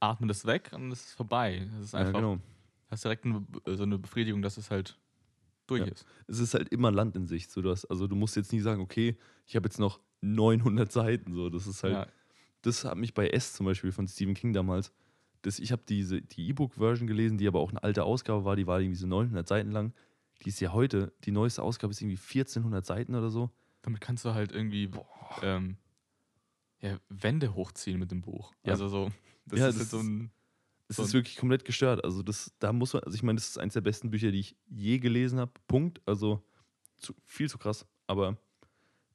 atme das weg und es ist vorbei. Es ist ja, einfach, genau. hast direkt eine, so eine Befriedigung, dass es halt durch Ja. ist. Es ist halt immer Land in Sicht. So, du hast, also du musst jetzt nie sagen, okay, ich habe jetzt noch 900 Seiten. So, das ist halt, Ja, das hat mich bei S zum Beispiel von Stephen King damals. Das, ich habe diese die E-Book-Version gelesen, die aber auch eine alte Ausgabe war. Die war irgendwie so 900 Seiten lang. Die ist ja heute, die neueste Ausgabe ist irgendwie 1400 Seiten oder so. damit kannst du halt irgendwie ähm, ja, Wände hochziehen mit dem Buch. Ja. Also so, das Ja, ist das halt so ein. Es So ist wirklich komplett gestört. Also das, da muss man, also ich meine, das ist eines der besten Bücher, die ich je gelesen habe. Punkt. Also zu, viel zu krass. Aber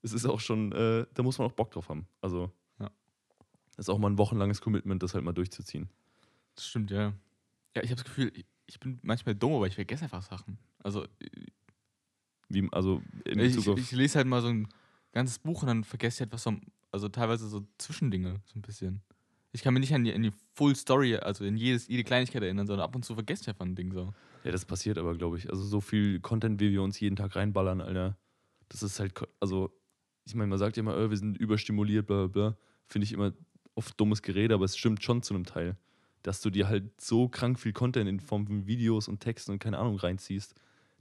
es ist auch schon, äh, da muss man auch Bock drauf haben. Also. Das ist auch mal ein wochenlanges Commitment, das halt mal durchzuziehen. Das stimmt, ja. Ja, ich habe das Gefühl, ich- ich bin manchmal dumm, aber ich vergesse einfach Sachen. Also Wie, also in ich, auf, ich lese halt mal so ein ganzes Buch und dann vergesse ich halt was, so, also teilweise so Zwischendinge, so ein bisschen. Ich kann mich nicht an die, an die Full Story, also in jedes, jede Kleinigkeit erinnern, sondern ab und zu vergesse ich einfach ein Ding so. ja, das passiert aber, glaube ich. Also so viel Content, wie wir uns jeden Tag reinballern, Alter. Das ist halt, also ich meine, man sagt ja immer, äh, wir sind überstimuliert, bla bla bla. Finde ich immer oft dummes Gerede, aber es stimmt schon zu einem Teil. Dass du dir halt so krank viel Content in Form von Videos und Texten und keine Ahnung reinziehst,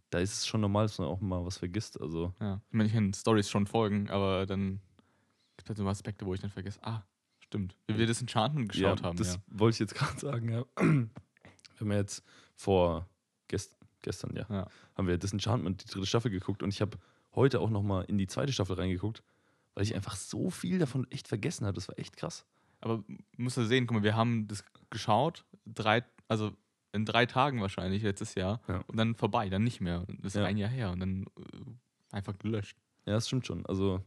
da ist es schon normal, dass man auch mal was vergisst. Also, Ja. Ich meine, ich kann Stories schon folgen, aber dann gibt es halt so Aspekte, wo ich dann vergesse, ah, stimmt. Wie wir das Enchantment geschaut ja, haben, das ja. wollte ich jetzt gerade sagen, ja. Wir haben ja jetzt vor gest gestern, ja, Ja. haben wir Disenchantment, die dritte Staffel geguckt und ich habe heute auch nochmal in die zweite Staffel reingeguckt, weil ich einfach so viel davon echt vergessen habe. Das war echt krass. Aber musst du sehen, guck mal, wir haben das geschaut, drei, also in drei Tagen wahrscheinlich letztes Jahr Ja. und dann vorbei, dann nicht mehr. Das ist Ja. ein Jahr her und dann äh, einfach gelöscht. Ja, das stimmt schon. Also,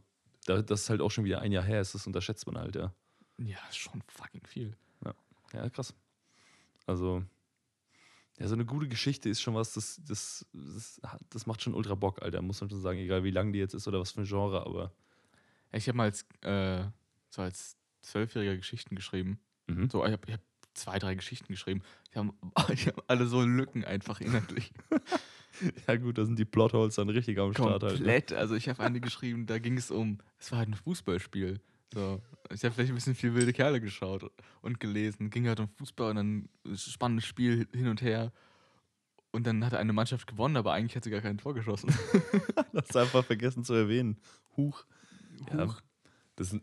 da, das ist halt auch schon wieder ein Jahr her ist, das unterschätzt man halt, ja. Ja, ist schon fucking viel. Ja, krass. Also, ja, so eine gute Geschichte ist schon was, das, das, das, das macht schon ultra Bock, Alter. Muss man schon sagen, egal wie lang die jetzt ist oder was für ein Genre, aber. Ja, Ich habe mal als, äh, so als Zwölfjähriger Geschichten geschrieben. Mhm. So, ich habe ich hab zwei, drei Geschichten geschrieben. Die haben, die haben alle so Lücken einfach inhaltlich. Ja, gut, da sind die Plotholes dann richtig am Start halt. ne? Komplett. Also ich habe eine geschrieben, da ging es um, es war halt ein Fußballspiel. So. Ich habe vielleicht ein bisschen viel wilde Kerle geschaut und gelesen. Ging halt um Fußball und dann spannendes Spiel hin und her. Und dann hat eine Mannschaft gewonnen, aber eigentlich hat sie gar kein Tor geschossen. Hast du einfach vergessen zu erwähnen. Huch. Ja, Huch. das sind,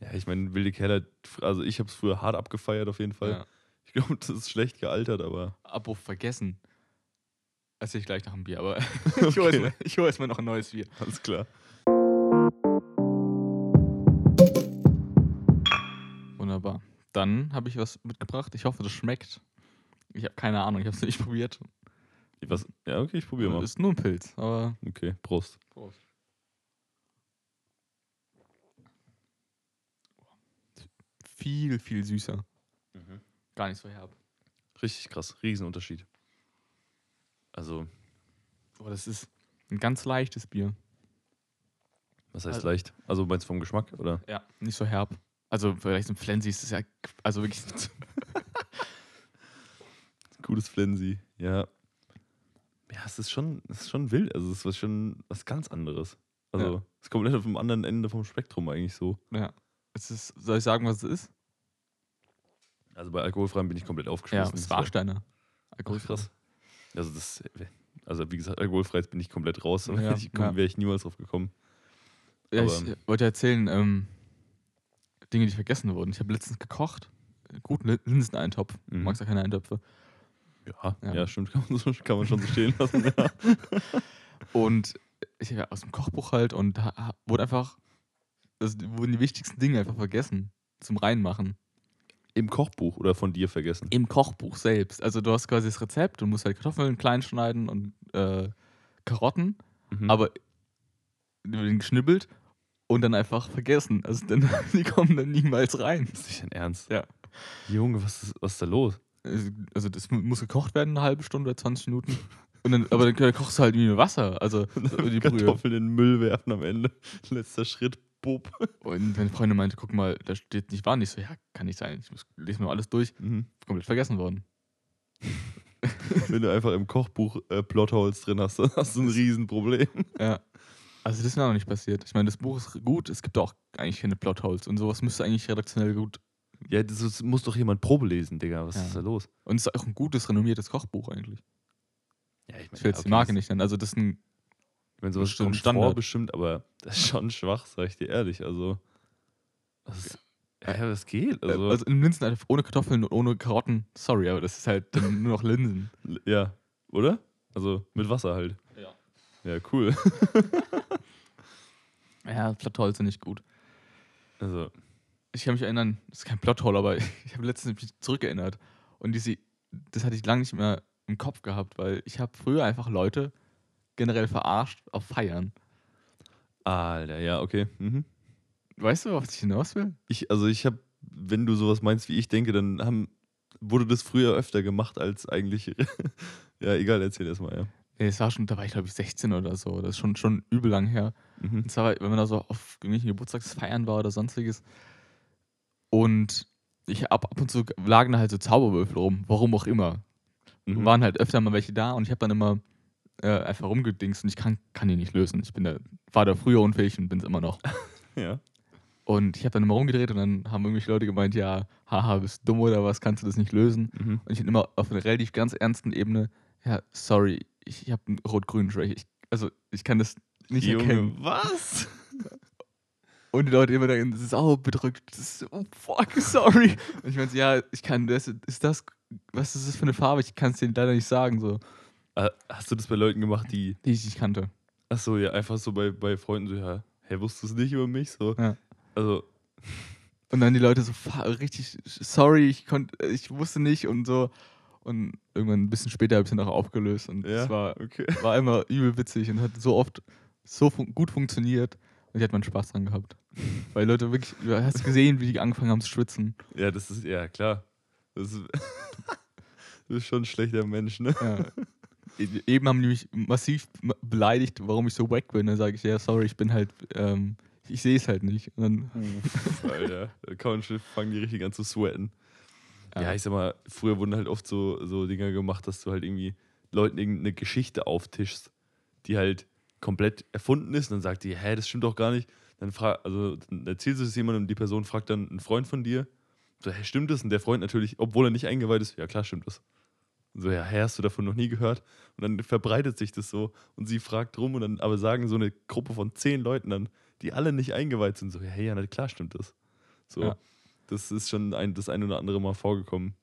ja ich meine, wilde Kerle, also ich habe es früher hart abgefeiert auf jeden Fall. Ja. Ich glaube, das ist schlecht gealtert, aber. Abo vergessen. Erzähl ich gleich nach dem Bier, aber ich hole Okay. erst, mal- ich hol erst mal noch ein neues Bier. Alles klar. Wunderbar. Dann habe ich was mitgebracht. Ich hoffe, das schmeckt. Ich habe keine Ahnung, ich habe es nicht probiert. Was? Ja, okay, ich probiere mal. Ist nur ein Pilz, aber Okay, Prost. Viel, viel süßer. Gar nicht so herb. Richtig krass, Riesenunterschied. Also, Aber das ist ein ganz leichtes Bier. was heißt Also- leicht? Also meinst du vom Geschmack, oder? Ja. Nicht so herb. Also vielleicht ein Flensi ist es ja, also wirklich, Gutes Flensi, ja. Ja, es ist schon, es ist schon wild. Also, es ist schon was ganz anderes. Also, Ja. es ist komplett auf dem anderen Ende vom Spektrum eigentlich so. ja. Es ist, soll ich sagen, was es ist? Also, bei Alkoholfreien bin ich komplett Ja, aufgeschlossen. es war wär- Steiner. Krass. Also, das, also, wie gesagt, alkoholfrei bin ich komplett raus. Aber Ja, ich ja. wäre ich niemals drauf gekommen. Ja, ich Aber- äh, wollte erzählen, ähm, Dinge, die vergessen wurden. Ich habe letztens gekocht. Guten Lin- Linseneintopf. Du Mhm. magst ja keine Eintöpfe. Ja, Ja. ja. stimmt. Kann man, so, kann man schon so stehen lassen. ja. Und ich ja aus dem Kochbuch halt und da wurde einfach, es wurden die wichtigsten Dinge einfach vergessen zum Reinmachen. Im Kochbuch oder von dir vergessen. Im Kochbuch selbst. Also du hast quasi das Rezept und musst halt Kartoffeln klein schneiden und äh, Karotten, Mhm. aber den geschnibbelt und dann einfach vergessen. Also dann, die kommen dann niemals rein. Das ist nicht dein Ernst. Ja. Junge, was ist, was ist da los? Also also das mu- muss gekocht werden, eine halbe Stunde oder 20 Minuten. Und dann, aber dann kochst du halt wie mit Wasser. Also die Brühe. Kartoffeln in den Müll werfen am Ende. Letzter Schritt, Bub. Und meine Freundin meinte, guck mal, da steht nicht wahr. Nicht so, ja, kann nicht sein. Ich muss, lese mir alles durch. Mhm. Komplett vergessen worden. Wenn du einfach im Kochbuch äh, Plotholes drin hast, dann hast du ein Riesenproblem. Ja. Also das ist mir auch nicht passiert. Ich meine, das Buch ist gut, es gibt auch eigentlich keine Plotholes und sowas müsste eigentlich redaktionell gut. Ja, das, muss doch jemand Probe lesen, Digga. Was Ja. ist da los? Und es ist auch ein gutes, renommiertes Kochbuch eigentlich. Ja, ich Ich will jetzt die Marke nicht nennen. Also das ist ein, Wenn sowas Bestimmt kommt Standard. vor, bestimmt, aber das ist schon schwach, sag ich dir ehrlich. Also, das ist, ja, ja, das geht. also, Also, also ein Linsen ohne Kartoffeln und ohne Karotten, sorry, aber das ist halt nur noch Linsen. ja, oder? Also mit Wasser halt. Ja. Ja, cool. Ja, Plotholes sind nicht gut. Also, Ich kann mich erinnern, das ist kein Plothole, aber ich habe letztens mich zurückerinnert. Und diese, das hatte ich lange nicht mehr im Kopf gehabt, weil ich habe früher einfach Leute generell verarscht auf Feiern. Alter, ja, okay. Mhm. Weißt du, worauf ich hinaus will? Ich, also ich habe, wenn du sowas meinst, wie ich denke, dann haben, wurde das früher öfter gemacht als eigentlich. ja, egal, erzähl erst mal, ja. Nee, es war schon, da war ich glaube ich 16 oder so. Das ist schon, schon übel lang her. Mhm. Und zwar, wenn man da so auf irgendwelchen Geburtstagsfeiern war oder sonstiges. Und ich ab, ab und zu lagen da halt so Zauberwürfel rum, warum auch immer. Mhm. Waren halt öfter mal welche da und ich habe dann immer äh, einfach rumgedingst und ich kann, kann die nicht lösen. Ich bin da, war da früher unfähig und bin es immer noch. Ja. Und ich habe dann immer rumgedreht und dann haben irgendwelche Leute gemeint, ja, haha, bist du dumm oder was, kannst du das nicht lösen? Mhm. Und ich bin immer auf einer relativ ganz ernsten Ebene, ja, sorry, ich, ich habe einen rot-grünen Schwäche. Also ich kann das nicht erkennen. Junge, was? Und die Leute immer denken, das ist auch bedrückt. Das ist, oh fuck, sorry. Und ich meine, ja, ich kann, das ist das, was ist das für eine Farbe? Ich kann es dir leider nicht sagen, so, Hast du das bei Leuten gemacht, die, die ich nicht kannte. ach so, ja, einfach so bei, bei Freunden so, ja, hä, wusstest du es nicht über mich? So, Ja. also, Und dann die Leute so richtig, sorry, ich konnte, ich wusste nicht und so. Und irgendwann ein bisschen später habe ich es dann auch aufgelöst und es war, okay. war immer übel witzig und hat so oft so fun gut funktioniert und ich hatte meinen Spaß dran gehabt. Weil Leute wirklich, du hast gesehen, wie die angefangen haben zu schwitzen. Ja, das ist, ja, klar. Das ist, das ist schon ein schlechter Mensch, ne? Ja. Eben haben die mich massiv ma- beleidigt, warum ich so wack bin. Dann sage ich, ja, sorry, ich bin halt, ähm, ich sehe es halt nicht. Und dann, Alter, da kann man schon, fangen die richtig an zu sweaten. Ja. Ja. ich sag mal, früher wurden halt oft so, so Dinger gemacht, dass du halt irgendwie Leuten irgendeine Geschichte auftischst, die halt komplett erfunden ist. Und dann sagt die, hä, das stimmt doch gar nicht. Dann, frag, also, dann erzählst du es jemandem und die Person fragt dann einen Freund von dir. So, hä, stimmt das? Und der Freund natürlich, obwohl er nicht eingeweiht ist, ja klar, stimmt das. Und so, ja, hä, hast du davon noch nie gehört? Und dann verbreitet sich das so und sie fragt drum und dann aber sagen so eine Gruppe von zehn Leuten dann, die alle nicht eingeweiht sind, so, ja, hey, ja, klar stimmt das. So, Ja. das ist schon ein, das ein oder andere Mal vorgekommen.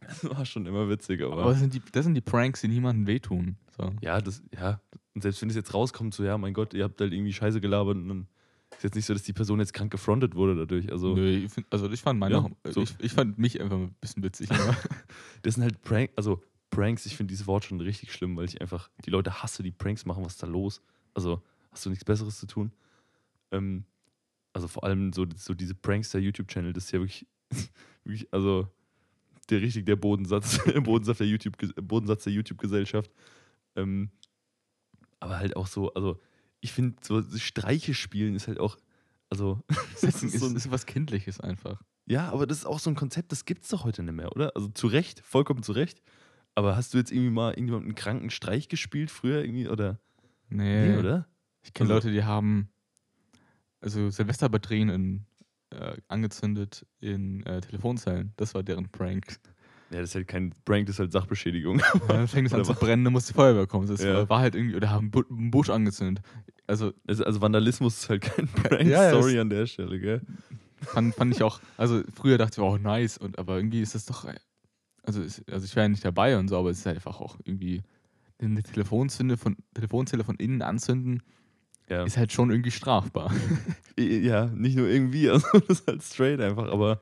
Das war schon immer witzig, aber, aber das sind, die, das sind die Pranks, die niemandem wehtun. So. ja, das, ja. Und selbst wenn es jetzt rauskommt, so, ja, mein Gott, ihr habt halt irgendwie Scheiße gelabert und dann ist jetzt nicht so, dass die Person jetzt krank gefrontet wurde dadurch. Also, Nö, ich find, also ich fand meine Ja, auch, so. ich, ich fand mich einfach ein bisschen witzig. das sind halt Prank, also Pranks, ich finde dieses Wort schon richtig schlimm, weil ich einfach die Leute hasse, die Pranks machen, was ist da los? Also, hast du nichts Besseres zu tun? Ähm, also vor allem so, so diese Prankster YouTube-Channel, das ist ja wirklich, wirklich, also der richtig der Bodensatz, Bodensatz der YouTube, Bodensatz der YouTube-Gesellschaft. Ähm, aber halt auch so, also ich finde, so Streiche spielen ist halt auch, also Das ist, so ein, ist was Kindliches einfach. ja, aber das ist auch so ein Konzept, das gibt's doch heute nicht mehr, oder? Also zu Recht, vollkommen zu Recht. Aber hast du jetzt irgendwie mal irgendjemanden einen kranken Streich gespielt früher irgendwie oder? Nee, Nee, oder? Ich kenne Also- Leute, die haben also Silvesterbatterien in, äh, angezündet in äh, Telefonzellen. Das war deren Prank. Ja, das ist halt kein Prank, das ist halt Sachbeschädigung. Ja, dann fängt es an zu brennen, dann muss die Feuerwehr kommen. Das Ja. war, halt irgendwie, oder haben einen Busch angezündet. Also Also, also Vandalismus ist halt kein Prank, Ja, sorry an der Stelle, gell? fand, fand ich auch, also früher dachte ich, oh nice, und aber irgendwie ist das doch, also, ist, also ich wäre ja nicht dabei und so, aber es ist halt einfach auch irgendwie eine Telefonzelle von, Telefonzelle von innen anzünden, Ja. ist halt schon irgendwie strafbar. ja, nicht nur irgendwie, also das ist halt straight einfach, aber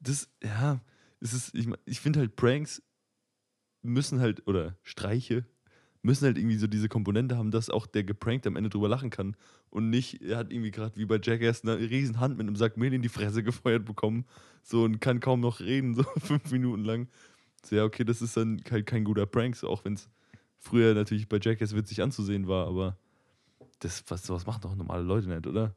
das, ja, es ist, ich, ich finde halt Pranks müssen halt, oder Streiche, müssen halt irgendwie so diese Komponente haben, dass auch der geprankt am Ende drüber lachen kann und nicht, er hat irgendwie gerade wie bei Jackass eine riesen Hand mit einem Sack Mehl in die Fresse gefeuert bekommen, so und kann kaum noch reden, so fünf Minuten lang. So, ja, okay, das ist dann halt kein guter Prank, so, auch wenn es früher natürlich bei Jackass witzig anzusehen war, aber das, was, sowas machen doch normale Leute nicht, oder?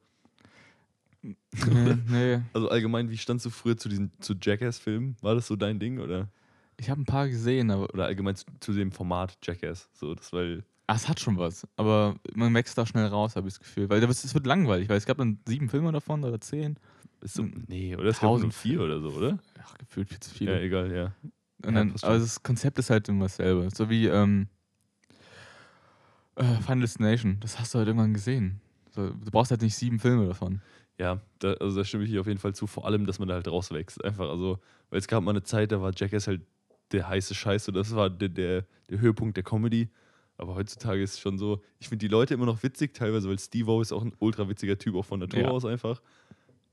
Nee, nee. Also allgemein, wie standst du früher zu diesen zu Jackass-Filmen? War das so dein Ding oder? Ich habe ein paar gesehen, aber Oder allgemein zu, zu dem Format Jackass? So, das weil. Ah, es hat schon was, aber man wächst da schnell raus, habe ich das Gefühl. Weil es wird langweilig, weil es gab dann sieben Filme davon oder zehn. Ist so, nee, oder? Es gab nur vier oder so, oder? Ach, gefühlt viel zu Ja, viele. egal, ja. Und ja, dann, aber das Konzept ist halt immer dasselbe. So wie ähm, äh, Final Destination. Das hast du halt irgendwann gesehen. So, du brauchst halt nicht sieben Filme davon. Ja, da, also da stimme ich dir auf jeden Fall zu, vor allem, dass man da halt rauswächst. Einfach, also, weil es gab mal eine Zeit, da war Jackass halt der heiße Scheiß und das war der, der, der Höhepunkt der Comedy. Aber heutzutage ist es schon so, ich finde die Leute immer noch witzig, teilweise, weil Steve-O ist auch ein ultra witziger Typ, auch von Natur Ja. aus einfach.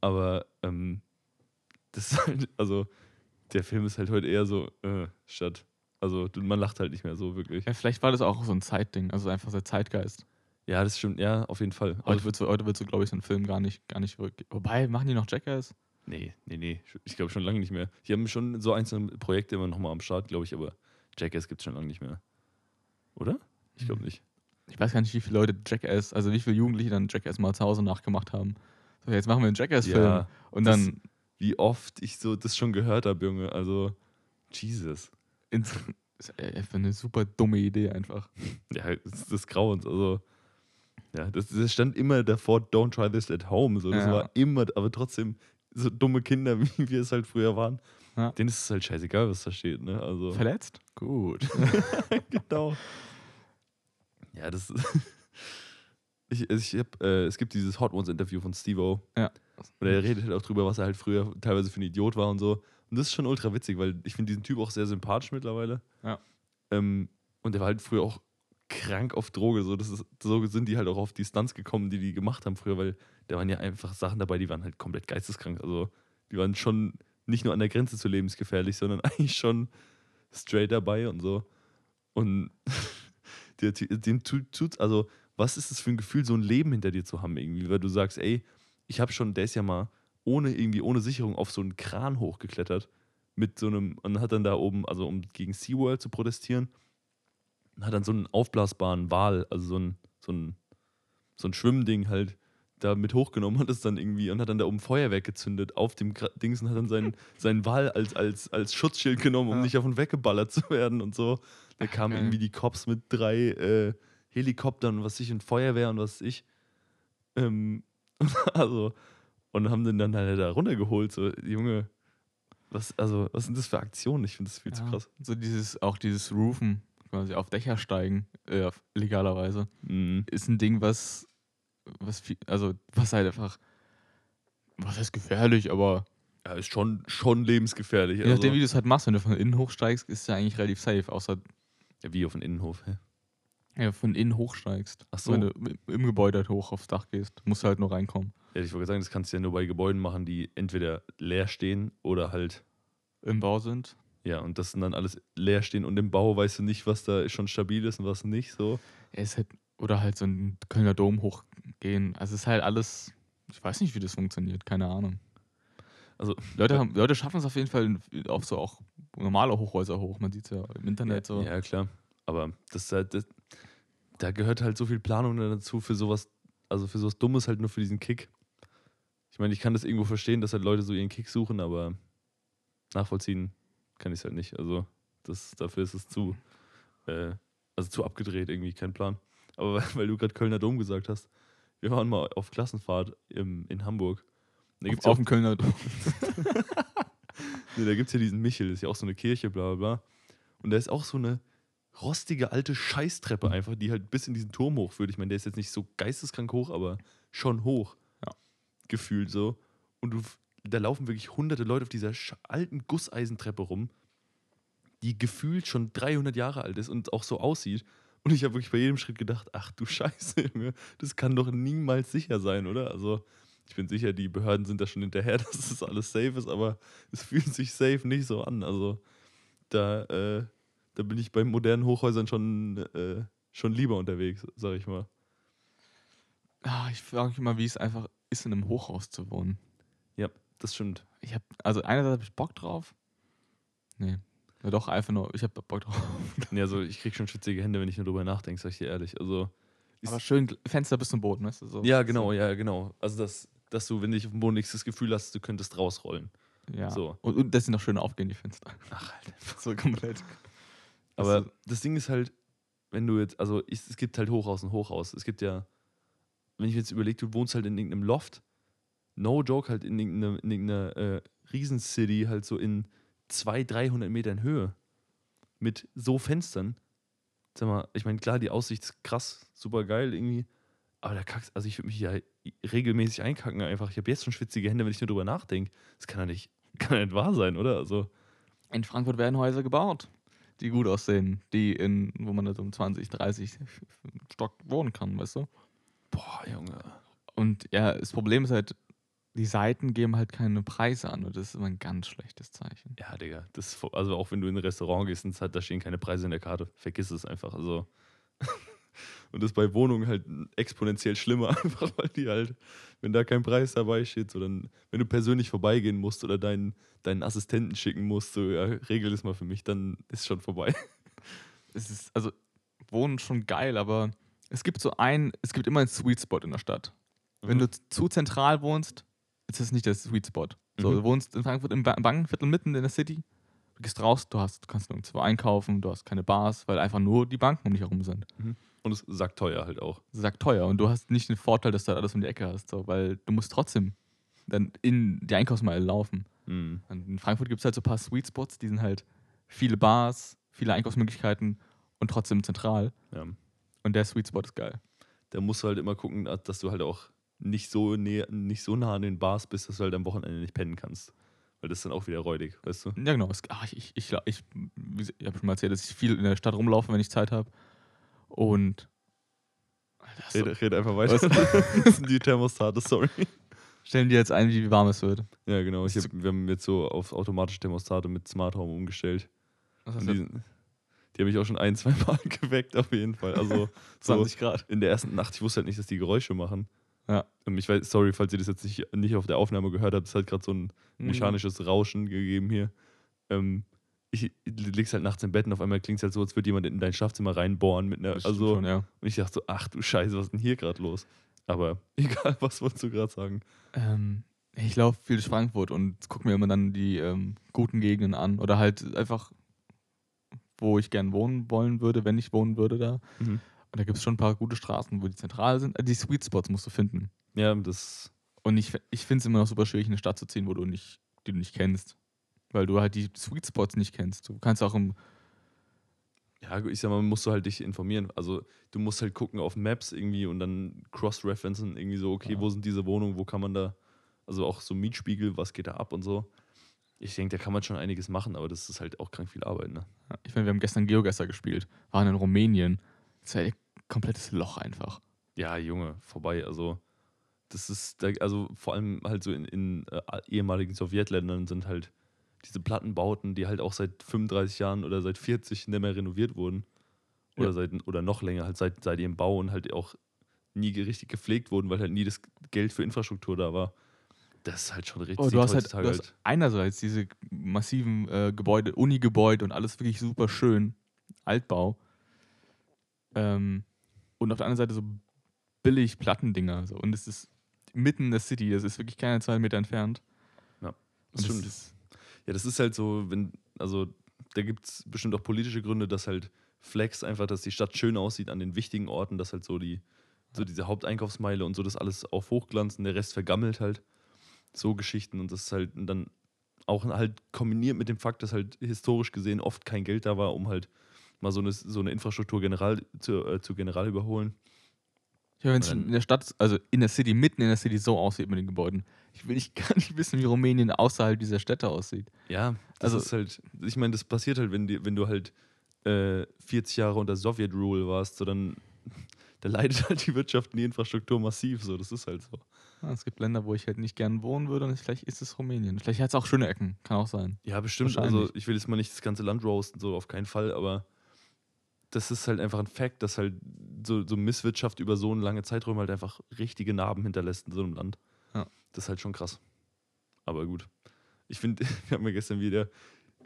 Aber ähm, das ist halt, also der Film ist halt heute eher so, äh, statt, also man lacht halt nicht mehr so wirklich. Ja, vielleicht war das auch so ein Zeitding, also einfach der Zeitgeist. Ja, das stimmt, ja, auf jeden Fall. Heute wird so, heute wird so glaube ich, so ein Film gar nicht, gar nicht wirklich. Wobei, machen die noch Jackass? Nee, nee, nee. Ich glaube schon lange nicht mehr. Die haben schon so einzelne Projekte immer noch mal am Start, glaube ich, aber Jackass gibt es schon lange nicht mehr. Oder? Ich glaube nicht. Ich weiß gar nicht, wie viele Leute Jackass, also wie viele Jugendliche dann Jackass mal zu Hause nachgemacht haben. So, jetzt machen wir einen Jackass-Film. Ja, und das- dann wie oft ich so das schon gehört habe, Junge. Also, Jesus. ins, ist eine super dumme Idee einfach. Ja, das ist des Grauens. Also, ja, das, das stand immer davor, don't try this at home. So, das Ja. war immer, aber trotzdem, so dumme Kinder, wie wir es halt früher waren, Ja. denen ist es halt scheißegal, was da steht. Ne? Also, Verletzt? Gut. genau. Ja, das ich, ich hab, äh, es gibt dieses Hot Ones Interview von Steve-O. Ja. Und er redet halt auch drüber, was er halt früher teilweise für ein Idiot war und so. Und das ist schon ultra witzig, weil ich finde diesen Typ auch sehr sympathisch mittlerweile. Ja. Ähm, und der war halt früher auch krank auf Droge. So, das ist, so sind die halt auch auf die Stunts gekommen, die die gemacht haben früher, weil da waren ja einfach Sachen dabei, die waren halt komplett geisteskrank. Also die waren schon nicht nur an der Grenze zu lebensgefährlich, sondern eigentlich schon straight dabei und so. Und dem tut, also was ist es für ein Gefühl, so ein Leben hinter dir zu haben irgendwie, weil du sagst, ey, ich habe schon, der ist ja mal ohne irgendwie, ohne Sicherung auf so einen Kran hochgeklettert mit so einem, und hat dann da oben, also um gegen SeaWorld zu protestieren, hat dann so einen aufblasbaren Wal, also so ein, so ein, so ein Schwimmding halt da mit hochgenommen und es dann irgendwie und hat dann da oben Feuerwerk gezündet auf dem Dings und hat dann seinen, seinen Wal als, als, als Schutzschild genommen, um ja. nicht auf und weggeballert zu werden und so. Da kamen okay. irgendwie die Cops mit drei äh, Helikoptern und was ich und Feuerwehr und was ich. Ähm, also, und haben den dann halt da runtergeholt. So, Junge, was, also, was sind das für Aktionen? Ich finde das viel ja, zu krass. So dieses, auch dieses Roofen, quasi auf Dächer steigen, äh, legalerweise, mhm. ist ein Ding, was, was viel, also, was halt einfach, was heißt gefährlich, aber. Ja, ist schon, schon lebensgefährlich. Je nachdem, also. wie du es halt machst, wenn du von innen hochsteigst, ist ja eigentlich relativ safe, außer. Ja, wie auf den Innenhof, hä? Ja, von innen hochsteigst. Ach so. Wenn du im Gebäude halt hoch aufs Dach gehst, musst du halt nur reinkommen. Ja, ich wollte sagen, das kannst du ja nur bei Gebäuden machen, die entweder leer stehen oder halt im Bau sind. Ja, und das sind dann alles leer stehen und im Bau weißt du nicht, was da schon stabil ist und was nicht so. Ja, ist halt, oder halt so ein Kölner Dom hochgehen. Also es ist halt alles, ich weiß nicht, wie das funktioniert, keine Ahnung. Also Leute, haben, Leute schaffen es auf jeden Fall auf so auch normale Hochhäuser hoch. Man sieht es ja im Internet so. Ja, klar. Aber das, das, da gehört halt so viel Planung dazu für sowas, also für sowas Dummes halt nur für diesen Kick. Ich meine, ich kann das irgendwo verstehen, dass halt Leute so ihren Kick suchen, aber nachvollziehen kann ich es halt nicht. Also das, dafür ist es zu, äh, also zu abgedreht irgendwie, kein Plan. Aber weil, weil du gerade Kölner Dom gesagt hast, wir waren mal auf Klassenfahrt im, in Hamburg. Da auf, auf dem Kölner Dom. nee, da gibt es ja diesen Michel, das ist ja auch so eine Kirche, bla bla bla. Und da ist auch so eine rostige alte Scheißtreppe einfach, die halt bis in diesen Turm hochführt. Ich meine, der ist jetzt nicht so geisteskrank hoch, aber schon hoch. Ja. Gefühlt so. Und du, da laufen wirklich hunderte Leute auf dieser alten Gusseisentreppe rum, die gefühlt schon 300 Jahre alt ist und auch so aussieht. Und ich habe wirklich bei jedem Schritt gedacht, ach du Scheiße, Junge, das kann doch niemals sicher sein, oder? Also ich bin sicher, die Behörden sind da schon hinterher, dass das alles safe ist, aber es fühlt sich safe nicht so an. Also da, äh, da bin ich bei modernen Hochhäusern schon, äh, schon lieber unterwegs, sag ich mal. Ah, ich frage mich immer, wie es einfach ist, in einem Hochhaus zu wohnen. Ja, das stimmt. Ich hab, also einerseits habe ich Bock drauf. Nee. Ja, doch, einfach nur, ich habe Bock drauf. Nee, also ich krieg schon schwitzige Hände, wenn ich nur drüber nachdenke, sag ich dir ehrlich. Also, Aber schön Fenster bis zum Boden, weißt du? So. Ja, genau, ja, genau. Also, das, dass du, wenn du dich auf dem Boden legst, das Gefühl hast, du könntest rausrollen. Ja. So. Und, und das sind noch schön aufgehen, die Fenster. Ach, Alter. So komplett. Aber also, das Ding ist halt, wenn du jetzt, also ich, es gibt halt Hochhaus und Hochhaus. Es gibt ja, wenn ich mir jetzt überlege, du wohnst halt in irgendeinem Loft, no joke, halt in irgendeiner, in irgendeiner äh, Riesencity, halt so in 200, 300 Metern Höhe. Mit so Fenstern. Sag mal, ich meine, klar, die Aussicht ist krass, super geil irgendwie. Aber da kackst, also ich würde mich ja regelmäßig einkacken einfach. Ich habe jetzt schon schwitzige Hände, wenn ich nur drüber nachdenke. Das kann ja nicht, kann ja nicht wahr sein, oder? Also. In Frankfurt werden Häuser gebaut die gut aussehen, die in, wo man so um 20, 30 Stock wohnen kann, weißt du? Boah, Junge. Und ja, das Problem ist halt, die Seiten geben halt keine Preise an und das ist immer ein ganz schlechtes Zeichen. Ja, Digga. Das, also auch wenn du in ein Restaurant gehst und da stehen keine Preise in der Karte, vergiss es einfach. Also. und das ist bei Wohnungen halt exponentiell schlimmer, einfach weil die halt, wenn da kein Preis dabei steht, so dann, wenn du persönlich vorbeigehen musst oder deinen, deinen Assistenten schicken musst, so, ja, regel das mal für mich, dann ist schon vorbei. Es ist, also, Wohnen schon geil, aber es gibt so ein, es gibt immer einen Sweet Spot in der Stadt. Mhm. Wenn du zu zentral wohnst, ist das nicht der Sweet Spot. So, mhm. du wohnst in Frankfurt im Bankenviertel mitten in der City, du gehst raus, du hast, du kannst nirgendwo einkaufen, du hast keine Bars, weil einfach nur die Banken um dich herum sind. Mhm. Und es sagt teuer halt auch. Sagt teuer. Und du hast nicht den Vorteil, dass du alles um die Ecke hast, so, weil du musst trotzdem dann in die Einkaufsmeile laufen. Mhm. in Frankfurt gibt es halt so ein paar Sweet Spots, die sind halt viele Bars, viele Einkaufsmöglichkeiten und trotzdem zentral. Ja. Und der Sweet Spot ist geil. Da musst du halt immer gucken, dass du halt auch nicht so, näher, nicht so nah an den Bars bist, dass du halt am Wochenende nicht pennen kannst. Weil das ist dann auch wieder räudig, weißt du? Ja, genau. ach, ich ich, ich, ich, ich habe schon mal erzählt, dass ich viel in der Stadt rumlaufe, wenn ich Zeit habe. Und so, Red, red einfach weiter. das sind die Thermostate, sorry. stellen die jetzt ein, wie warm es wird. Ja, genau. Ich hab, wir haben jetzt so auf automatische Thermostate mit Smart Home umgestellt. Was hast die, du? die haben mich auch schon ein, zwei Mal geweckt, auf jeden Fall. Also so 20 Grad. in der ersten Nacht, ich wusste halt nicht, dass die Geräusche machen. Ja. Ähm, Ich weiß, sorry, falls ihr das jetzt nicht, nicht auf der Aufnahme gehört habt, es hat gerade so ein Mhm. mechanisches Rauschen gegeben hier. Ähm, ich, du liegst halt nachts im Bett und auf einmal klingt es halt so, als würde jemand in dein Schlafzimmer reinbohren mit einer. Das Also, schon, ja. und ich dachte so, ach du Scheiße, was ist denn hier gerade los? Aber egal, was wolltest du gerade sagen? Ähm, ich laufe viel durch Frankfurt und gucke mir immer dann die ähm, guten Gegenden an. Oder halt einfach, wo ich gern wohnen wollen würde, wenn ich wohnen würde da. Mhm. Und da gibt es schon ein paar gute Straßen, wo die zentral sind. Äh, Die Sweet Spots musst du finden. Ja, das. Und ich, ich finde es immer noch super schwierig, in eine Stadt zu ziehen, wo du nicht, die du nicht kennst. Weil du halt die Sweet Spots nicht kennst. Du kannst auch im. Ja, ich sag mal, musst du halt dich informieren. Also, du musst halt gucken auf Maps irgendwie und dann cross-referencen, irgendwie so, okay, Ja. wo sind diese Wohnungen, wo kann man da, also auch so Mietspiegel, was geht da ab und so. Ich denke, da kann man schon einiges machen, aber das ist halt auch krank viel Arbeit, ne? Ich meine, wir haben gestern Geogesser gespielt, waren in Rumänien. Das war ein komplettes Loch einfach. Ja, Junge, vorbei. Also, das ist, also vor allem halt so in, in äh, ehemaligen Sowjetländern sind halt diese Plattenbauten, die halt auch seit 35 Jahren oder seit 40 nicht mehr renoviert wurden. Oder, Ja. seit, oder noch länger, halt seit, seit ihrem Bau und halt auch nie richtig gepflegt wurden, weil halt nie das Geld für Infrastruktur da war. Das ist halt schon richtig Oh, du hast halt, du hast einerseits diese massiven äh, Gebäude, Uni-Gebäude und alles wirklich super schön, Altbau. Ähm, und auf der anderen Seite so billig Plattendinger. So. Und es ist mitten in der City, das ist wirklich keine zwei Meter entfernt. Ja, das das stimmt. ist, Ja, das ist halt so, wenn, also da gibt es bestimmt auch politische Gründe, dass halt Flex einfach, dass die Stadt schön aussieht an den wichtigen Orten, dass halt so die, so diese Haupteinkaufsmeile und so das alles auf Hochglanz und der Rest vergammelt halt. So Geschichten und das ist halt dann auch halt kombiniert mit dem Fakt, dass halt historisch gesehen oft kein Geld da war, um halt mal so eine, so eine Infrastruktur general zu, äh, zu general überholen. ja, wenn es in der Stadt, also in der City, mitten in der City so aussieht mit den Gebäuden. Ich will nicht gar nicht wissen, wie Rumänien außerhalb dieser Städte aussieht. Ja, das Also- ist halt, ich meine, das passiert halt, wenn, die, wenn du halt äh, 40 Jahre unter Sowjet-Rule warst, so dann da leidet halt die Wirtschaft und die Infrastruktur massiv, so, das ist halt so. Ja, es gibt Länder, wo ich halt nicht gern wohnen würde und vielleicht ist es Rumänien. Vielleicht hat es auch schöne Ecken, kann auch sein. Ja, bestimmt, also ich will jetzt mal nicht das ganze Land roasten, so auf keinen Fall, aber das ist halt einfach ein Fakt, dass halt so, so Misswirtschaft über so einen lange Zeitraum halt einfach richtige Narben hinterlässt in so einem Land. Ja. Das ist halt schon krass. Aber gut. Ich finde, wir haben ja gestern wieder,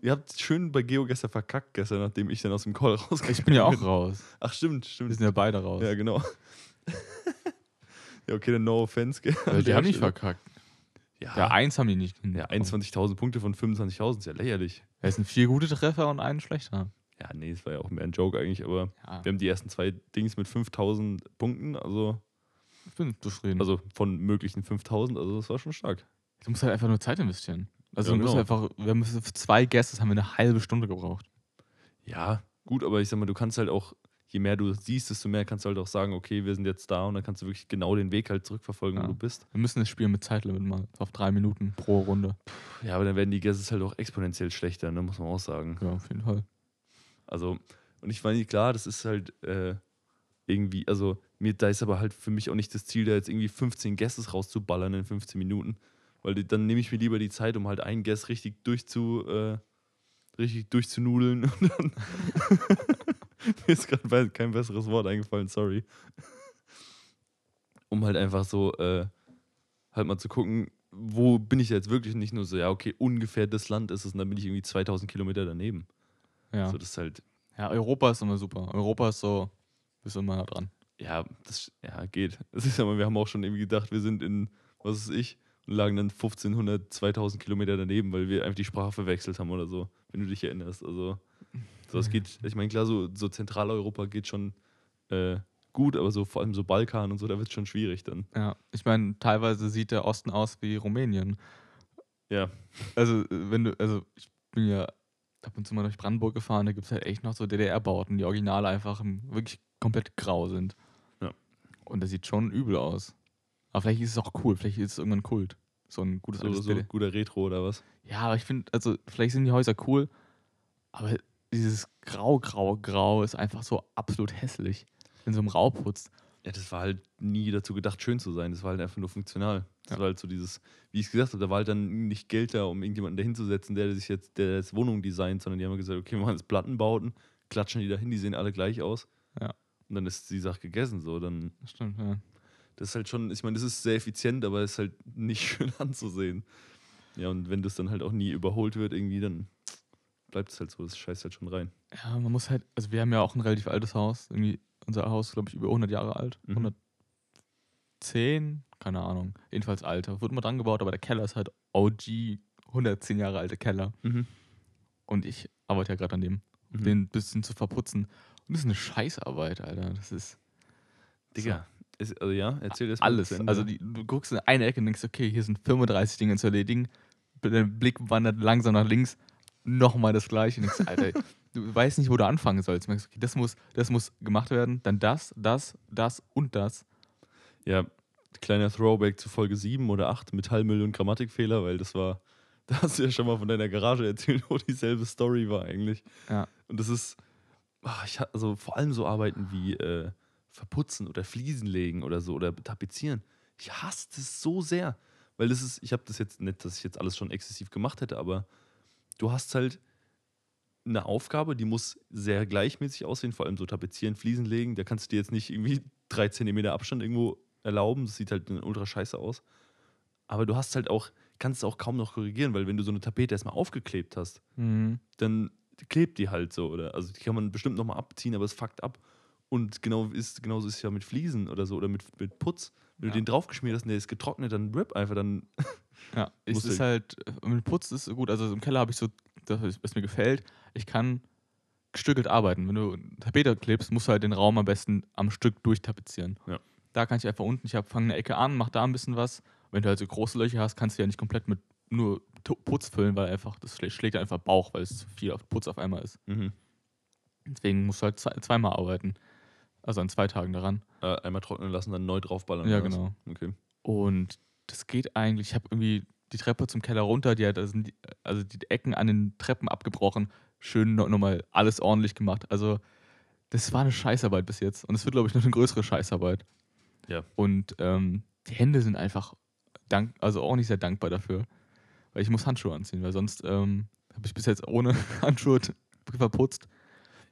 ihr habt schön bei Geo gestern verkackt, gestern, nachdem ich dann aus dem Call rausgekommen Ich bin ja auch raus. Ach, stimmt, Wir stimmt. sind ja beide raus. Ja, genau. ja, okay, dann no offense. gell, die haben nicht verkackt. Ja, Ja, eins haben die nicht. ja hinbekommen. 21.000 Punkte von 25.000 ist ja lächerlich. Es sind vier gute Treffer und ein schlechter. Ja, nee, es war ja auch mehr ein Joke eigentlich, aber Ja, wir haben die ersten zwei Dings mit 5.000 Punkten, also, ich bin zufrieden. also von möglichen 5.000, also das war schon stark. du musst halt einfach nur Zeit investieren. Also Ja, du musst genau. einfach, wir haben für zwei Guesses haben wir eine halbe Stunde gebraucht. Ja, gut, aber ich sag mal, du kannst halt auch, je mehr du siehst, desto mehr kannst du halt auch sagen, okay, wir sind jetzt da und dann kannst du wirklich genau den Weg halt zurückverfolgen, Ja. wo du bist. Wir müssen das Spiel mit Zeitlimit mal auf drei Minuten pro Runde. Ja, aber dann werden die Guesses halt auch exponentiell schlechter, ne, muss man auch sagen. Ja, auf jeden Fall. Also, und ich meine, klar, das ist halt äh, irgendwie, also mir, da ist aber halt für mich auch nicht das Ziel, da jetzt irgendwie 15 Guesses rauszuballern in 15 Minuten. Weil die, dann nehme ich mir lieber die Zeit, um halt einen Guess richtig durchzu, äh, richtig durchzunudeln. Und dann mir ist gerade kein besseres Wort eingefallen, sorry. Um halt einfach so, äh, halt mal zu gucken, wo bin ich jetzt wirklich nicht nur so, ja, okay, ungefähr das Land ist es und dann bin ich irgendwie 2000 Kilometer daneben. Ja. So, das ist halt, ja, Europa ist immer super. Europa ist so, bist immer nah dran. Ja, das ja, geht. Das ist aber, wir haben auch schon irgendwie gedacht, wir sind in, was ist ich, und lagen dann 1500, 2000 Kilometer daneben, weil wir einfach die Sprache verwechselt haben oder so, wenn du dich erinnerst. Also, sowas geht, ich meine, klar, so, so Zentraleuropa geht schon äh, gut, aber so vor allem so Balkan und so, da wird es schon schwierig dann. Ja, ich meine, teilweise sieht der Osten aus wie Rumänien. Ja, Also, wenn du, also ich bin ja ab und zu mal durch Brandenburg gefahren, da gibt es halt echt noch so DDR-Bauten, die original einfach im- wirklich komplett grau sind. Ja. Und das sieht schon übel aus. Aber vielleicht ist es auch cool, vielleicht ist es irgendwann Kult. So ein gutes so, altes so DDR. guter Retro oder was. Ja, aber ich finde, also vielleicht sind die Häuser cool, aber dieses grau, grau, grau ist einfach so absolut hässlich. in so einem putzt. Ja, das war halt nie dazu gedacht, schön zu sein. Das war halt einfach nur funktional. Das Ja. war halt so dieses, wie ich es gesagt habe, da war halt dann nicht Geld da, um irgendjemanden da hinzusetzen, der sich jetzt, der jetzt Wohnungen designt, sondern die haben gesagt, okay, wir machen jetzt Plattenbauten, klatschen die da hin, die sehen alle gleich aus. Ja. Und dann ist die Sache gegessen. So, dann, Das stimmt, ja. das ist halt schon, ich meine, das ist sehr effizient, aber es ist halt nicht schön anzusehen. Ja, und wenn das dann halt auch nie überholt wird, irgendwie, dann bleibt es halt so, das scheißt halt schon rein. Ja, man muss halt, also wir haben ja auch ein relativ altes Haus. Irgendwie unser Haus, glaube ich, über 100 Jahre alt. Mhm. 110, keine Ahnung. Jedenfalls alt. Wurde mal dran gebaut, aber der Keller ist halt OG, 110 Jahre alte Keller. Und ich arbeite ja gerade an dem, Mhm. den ein bisschen zu verputzen. Und das ist eine Scheißarbeit, Alter. Das ist Digga, ist, also ja, erzähl das alles. Also die, du guckst in eine Ecke und denkst, okay, hier sind 35 Dinge zu erledigen. Der Blick wandert langsam nach links. Nochmal das gleiche. Und denkst, Alter, du weißt nicht, wo du anfangen sollst. Du merkst, okay, das muss, das muss gemacht werden. Dann das, das, das und das. Ja, kleiner Throwback zu Folge 7 oder 8, Metallmüll und Grammatikfehler, weil das war, da hast du ja schon mal von deiner Garage erzählt, wo dieselbe Story war eigentlich. Ja. Und das ist, ah, ich also vor allem so Arbeiten wie äh, Verputzen oder Fliesen legen oder so oder tapezieren. Ich hasse das so sehr, weil das ist, ich habe das jetzt nicht, dass ich jetzt alles schon exzessiv gemacht hätte, aber du hast halt eine Aufgabe, die muss sehr gleichmäßig aussehen, vor allem so tapezieren, Fliesen legen, da kannst du dir jetzt nicht irgendwie drei Zentimeter Abstand irgendwo erlauben, das sieht halt ultra scheiße aus. Aber du hast halt auch, kannst es auch kaum noch korrigieren, weil wenn du so eine Tapete erstmal aufgeklebt hast, Mhm. dann klebt die halt so. Oder, also die kann man bestimmt nochmal abziehen, aber es fuckt ab. Und genau ist, genauso ist es ja mit Fliesen oder so oder mit, mit Putz. Wenn Ja. du den draufgeschmiert hast und der ist getrocknet, dann rip einfach, dann. Ja, es Musst ist halt, äh, mit Putz ist so gut. Also im Keller habe ich so, das, ist- was mir gefällt, ich kann gestückelt arbeiten. Wenn du Tapete klebst, musst du halt den Raum am besten am Stück durchtapezieren. Ja. Da kann ich einfach unten, ich fange eine Ecke an, mach da ein bisschen was. Wenn du halt so große Löcher hast, kannst du ja nicht komplett mit nur Putz füllen, weil einfach, das schlä- schlägt einfach Bauch, weil es zu viel auf Putz auf einmal ist. Mhm. Deswegen musst du halt zwei, zweimal arbeiten. Also an zwei Tagen daran. Äh, einmal trocknen lassen, dann neu draufballern. Ja, genau. Okay. Und das geht eigentlich. Ich habe irgendwie die Treppe zum Keller runter, die hat also die, also die Ecken an den Treppen abgebrochen. Schön no- nochmal alles ordentlich gemacht. Also, das war eine Scheißarbeit bis jetzt. Und es wird, glaube ich, noch eine größere Scheißarbeit. Ja. Und ähm, die Hände sind einfach dank, also auch nicht sehr dankbar dafür. Weil ich muss Handschuhe anziehen, weil sonst ähm, habe ich bis jetzt ohne Handschuhe verputzt.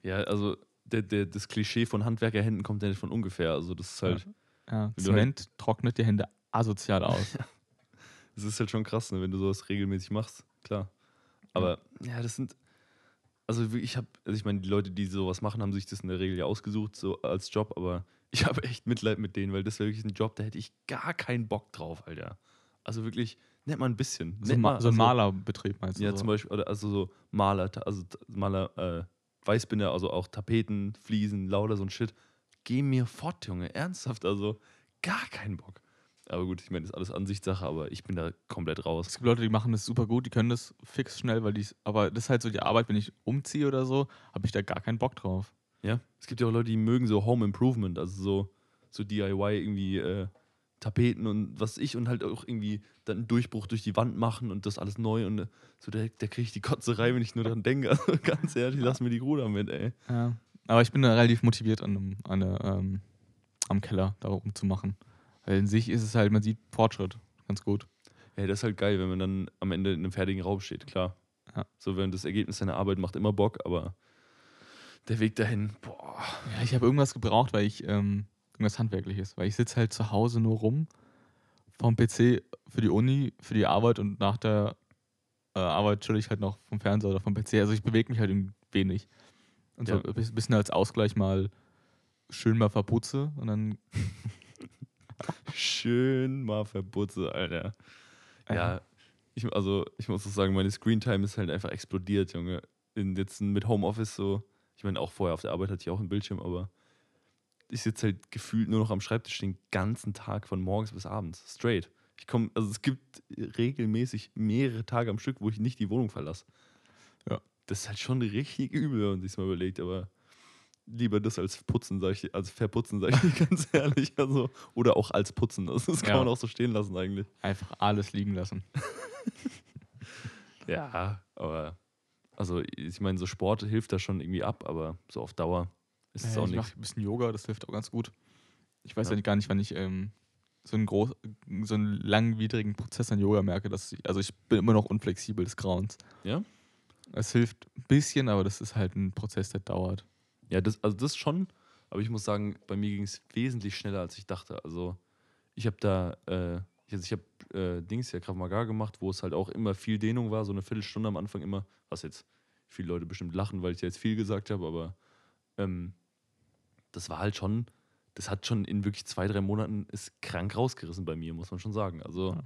Ja, also der, der, das Klischee von Handwerkerhänden kommt ja nicht von ungefähr. Also das ist halt, Ja, Wenn du Zement trocknet die Hände asozial aus. das ist halt schon krass, ne, wenn du sowas regelmäßig machst. Klar. Aber ja, das sind. Also ich habe, also ich meine, die Leute, die sowas machen, haben sich das in der Regel ja ausgesucht, so als Job, aber ich habe echt Mitleid mit denen, weil das wäre wirklich ein Job, da hätte ich gar keinen Bock drauf, Alter. Also wirklich, nicht mal ein bisschen. so, Ma- so ein also- Malerbetrieb meinst du? Ja, so? zum Beispiel, oder also so Maler, also Maler, äh, Weißbinder, also auch Tapeten, Fliesen, lauter so ein Shit. Geh mir fort, Junge, ernsthaft, also gar keinen Bock. Aber gut, ich meine, das ist alles Ansichtssache, aber ich bin da komplett Es raus. gibt Leute, die machen das super gut, die können das fix schnell, weil die aber das ist halt so die Arbeit, wenn ich umziehe oder so, habe ich da gar keinen Bock drauf. Ja, es gibt ja auch Leute, die mögen so Home Improvement, also so, so DIY irgendwie äh, Tapeten und was ich und halt auch irgendwie dann einen Durchbruch durch die Wand machen und das alles neu und äh, so, der, der kriege ich die Kotzerei, wenn ich nur dran denke. Also ganz ehrlich, lass mir die Ruhe damit, ey. Ja. Aber ich bin da relativ motiviert an, an ähm, am Keller da oben zu machen. Weil in sich ist es halt, man sieht Fortschritt ganz gut. Ja, das ist halt geil, wenn man dann am Ende in einem fertigen Raum steht, klar. Ja. So, wenn das Ergebnis deiner Arbeit macht immer Bock, aber der Weg dahin, boah. Ja, ich habe irgendwas gebraucht, weil ich ähm, irgendwas Handwerkliches, weil ich sitze halt zu Hause nur rum vom PC für die Uni, für die Arbeit und nach der äh, Arbeit chill ich halt noch vom Fernseher oder vom PC. Also ich bewege mich halt wenig. Und so Ja. ein bis- bisschen als Ausgleich mal schön mal verputze und dann Schön mal verputze, Alter. Ja, ich, also ich muss auch sagen, meine Screentime ist halt einfach explodiert, Junge. In, jetzt mit Homeoffice so, ich meine, auch vorher auf der Arbeit hatte ich auch einen Bildschirm, aber ich sitze halt gefühlt nur noch am Schreibtisch den ganzen Tag von morgens bis abends. Straight. Ich komme, also es gibt regelmäßig mehrere Tage am Stück, wo ich nicht die Wohnung verlasse. Ja. Das ist halt schon richtig übel, wenn man sich mal überlegt, aber lieber das als putzen, sag ich, als verputzen, sag ich ganz ehrlich. Also, oder auch als putzen. Das, das kann Ja. man auch so stehen lassen eigentlich. einfach alles liegen lassen. Ja, aber also ich meine, so Sport hilft da schon irgendwie ab, aber so auf Dauer Es ist Ja, auch ich nichts. mache ein bisschen Yoga, das hilft auch ganz gut. Ich weiß Ja. ja. gar nicht, wann ich ähm, so, einen groß, so einen langwidrigen Prozess an Yoga merke. Dass ich, also ich bin immer noch unflexibel des Grauens. Ja? Es hilft ein bisschen, aber das ist halt ein Prozess, der dauert. Ja, das, also das schon, aber ich muss sagen, bei mir ging es wesentlich schneller, als ich dachte. Also ich habe da, äh, also ich habe äh, Dings ja Krav Maga gemacht, wo es halt auch immer viel Dehnung war, so eine Viertelstunde am Anfang immer, was jetzt viele Leute bestimmt lachen, weil ich ja jetzt viel gesagt habe, aber ähm, das war halt schon, das hat schon in wirklich zwei, drei Monaten ist krank rausgerissen bei mir, muss man schon sagen. Also Ja.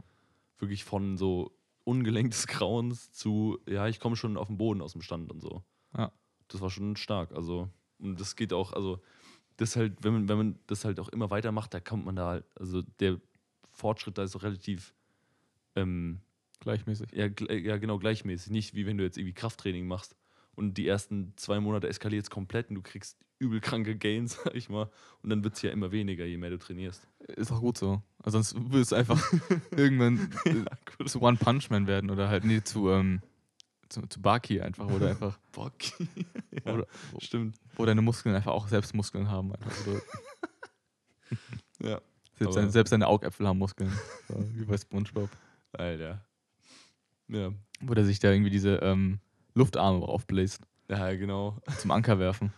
wirklich von so ungelenktes Grauens zu, ja, ich komme schon auf den Boden aus dem Stand und so. Ja. Das war schon stark. Also, und das geht auch, also, das halt, wenn man, wenn man das halt auch immer weitermacht, da kommt man da halt, also der Fortschritt da ist auch relativ, ähm, Gleichmäßig. ja, gl- ja, genau, gleichmäßig. Nicht wie wenn du jetzt irgendwie Krafttraining machst und die ersten zwei Monate eskaliert es komplett und du kriegst übel kranke Gains, sag ich mal. Und dann wird es ja immer weniger, je mehr du trainierst. Ist auch gut so. Also sonst würde es einfach irgendwann äh, zu One Punch Man werden oder halt nee, zu, ähm, zu, zu Baki einfach oder einfach, Bock. ja, oder, stimmt. wo deine Muskeln einfach auch selbst Muskeln haben. Ja. selbst, deine, selbst deine Augäpfel haben Muskeln. So, wie bei Spongebob. Alter. Ja. Wo der sich da irgendwie diese ähm, Luftarme aufbläst. Ja, genau. Zum Anker werfen.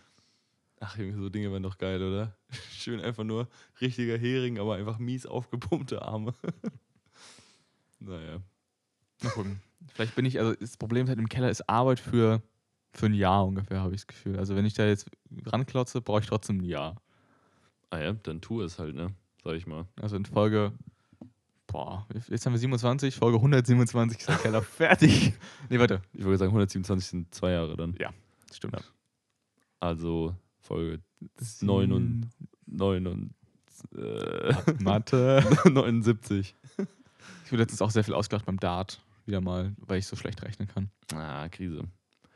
Ach, Junge, so Dinge wären doch geil, oder? Schön einfach nur richtiger Hering, aber einfach mies aufgepumpte Arme. naja. Mal gucken. Vielleicht bin ich, also das Problem halt im Keller ist Arbeit für, für ein Jahr ungefähr, habe ich das Gefühl. Also wenn ich da jetzt ranklotze, brauche ich trotzdem ein Jahr. Ah ja, dann tu es halt, ne? Sag ich mal. Also in Folge, boah, jetzt haben wir 27, Folge 127 ist der Keller fertig. Nee, warte. Ich würde sagen, 127 sind zwei Jahre dann. Stimmt. Also Folge 9 und 9 und äh, Mathe. 79. Ich wurde letztens auch sehr viel ausgelacht beim Dart. Wieder mal, weil ich so schlecht rechnen kann. Ah, Krise.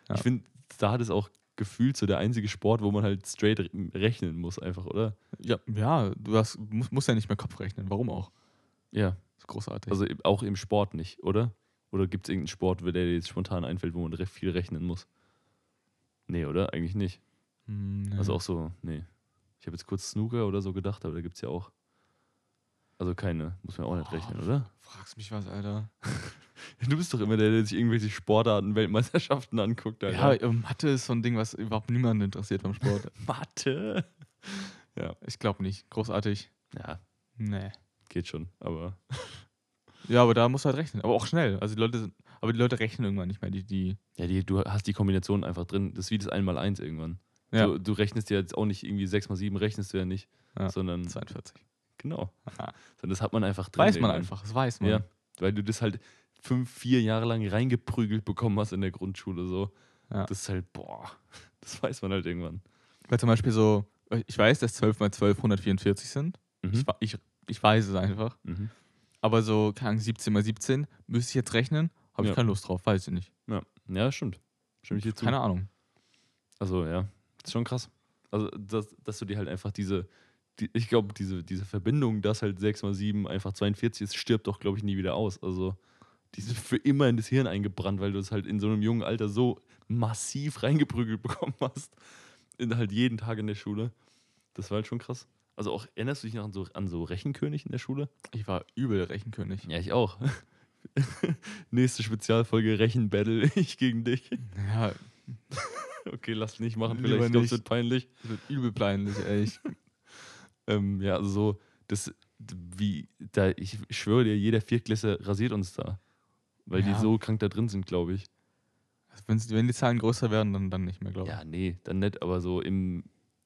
Ja. Ich finde, da hat es auch gefühlt so der einzige Sport, wo man halt straight re- rechnen muss, einfach, oder? Ja, ja du hast, musst, musst ja nicht mehr Kopf rechnen. Warum auch? Ja. Das ist großartig. Also auch im Sport nicht, oder? Oder gibt es irgendeinen Sport, der dir jetzt spontan einfällt, wo man re- viel rechnen muss? Nee, oder? Eigentlich nicht. Hm, nee. Also auch so, nee. Ich habe jetzt kurz Snooker oder so gedacht, aber da gibt es ja auch. Also keine, muss man auch nicht rechnen, oder? Fragst mich was, Alter. Du bist doch immer der, der sich irgendwelche Sportarten, Weltmeisterschaften anguckt. Ja, Alter. äh, Mathe ist so ein Ding, was überhaupt niemanden interessiert beim Sport. Mathe. Ich glaube nicht. Großartig. Ja, Nee. geht schon, aber Ja, aber da musst du halt rechnen. Aber auch schnell. Also die Leute, sind- aber die Leute rechnen irgendwann nicht mehr. Die, die, ja, die, du hast die Kombination einfach drin. Das ist wie das 1x1 irgendwann. ja, Du, du rechnest ja jetzt auch nicht irgendwie 6x7 rechnest du ja nicht, Ja. sondern 42. genau. Sondern das hat man einfach drin. Weiß man irgendwann. einfach. Das weiß man. Ja, weil du das halt fünf, vier Jahre lang reingeprügelt bekommen hast in der Grundschule. So. Ja. Das ist halt, boah, das weiß man halt irgendwann. Weil zum Beispiel so, ich weiß, dass 12 mal 12 144 sind. Mhm. Ich, ich, weiß es einfach. Mhm. Aber so, keine Ahnung, 17 mal 17 müsste ich jetzt rechnen. Habe Ja. ich keine Lust drauf. Weiß ich nicht. Ja. ja, stimmt. Stimme ich dir zu. Keine Ahnung. Also ja, ist schon krass. Also, dass, dass du dir halt einfach diese, die, ich glaube, diese, diese Verbindung, dass halt 6 mal 7 einfach 42 ist, stirbt doch, glaube ich, nie wieder aus. Also, die sind für immer in das Hirn eingebrannt, weil du es halt in so einem jungen Alter so massiv reingeprügelt bekommen hast. In halt jeden Tag in der Schule. Das war halt schon krass. Also auch, erinnerst du dich noch an so, an so Rechenkönig in der Schule? Ich war übel Rechenkönig. Ja, ich auch. Nächste Spezialfolge Rechenbattle, ich gegen dich. Ja, Okay, lass nicht machen, vielleicht, nicht. es wird peinlich. das wird übel peinlich, ey. Ich, Ähm, ja, also so, das, wie, da, ich schwöre dir, jeder Viertklässler rasiert uns da. Weil die Ja. so krank da drin sind, glaube ich. wenn's, wenn die Zahlen größer werden, dann, dann nicht mehr, glaube ich. Ja, nee, dann nicht, aber so im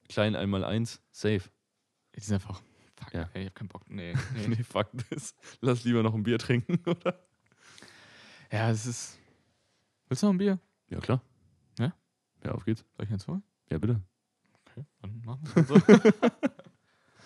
kleinen Einmal-Eins, safe. Die sind einfach, fuck, Ja. ey, ich hab keinen Bock. Nee, nee. Nee, fuck das. Lass lieber noch ein Bier trinken, oder? ja, es ist. Willst du noch ein Bier? Ja, klar. Ja? Ja, auf geht's. Soll ich eins holen? Ja, bitte. Okay, dann machen wir es so.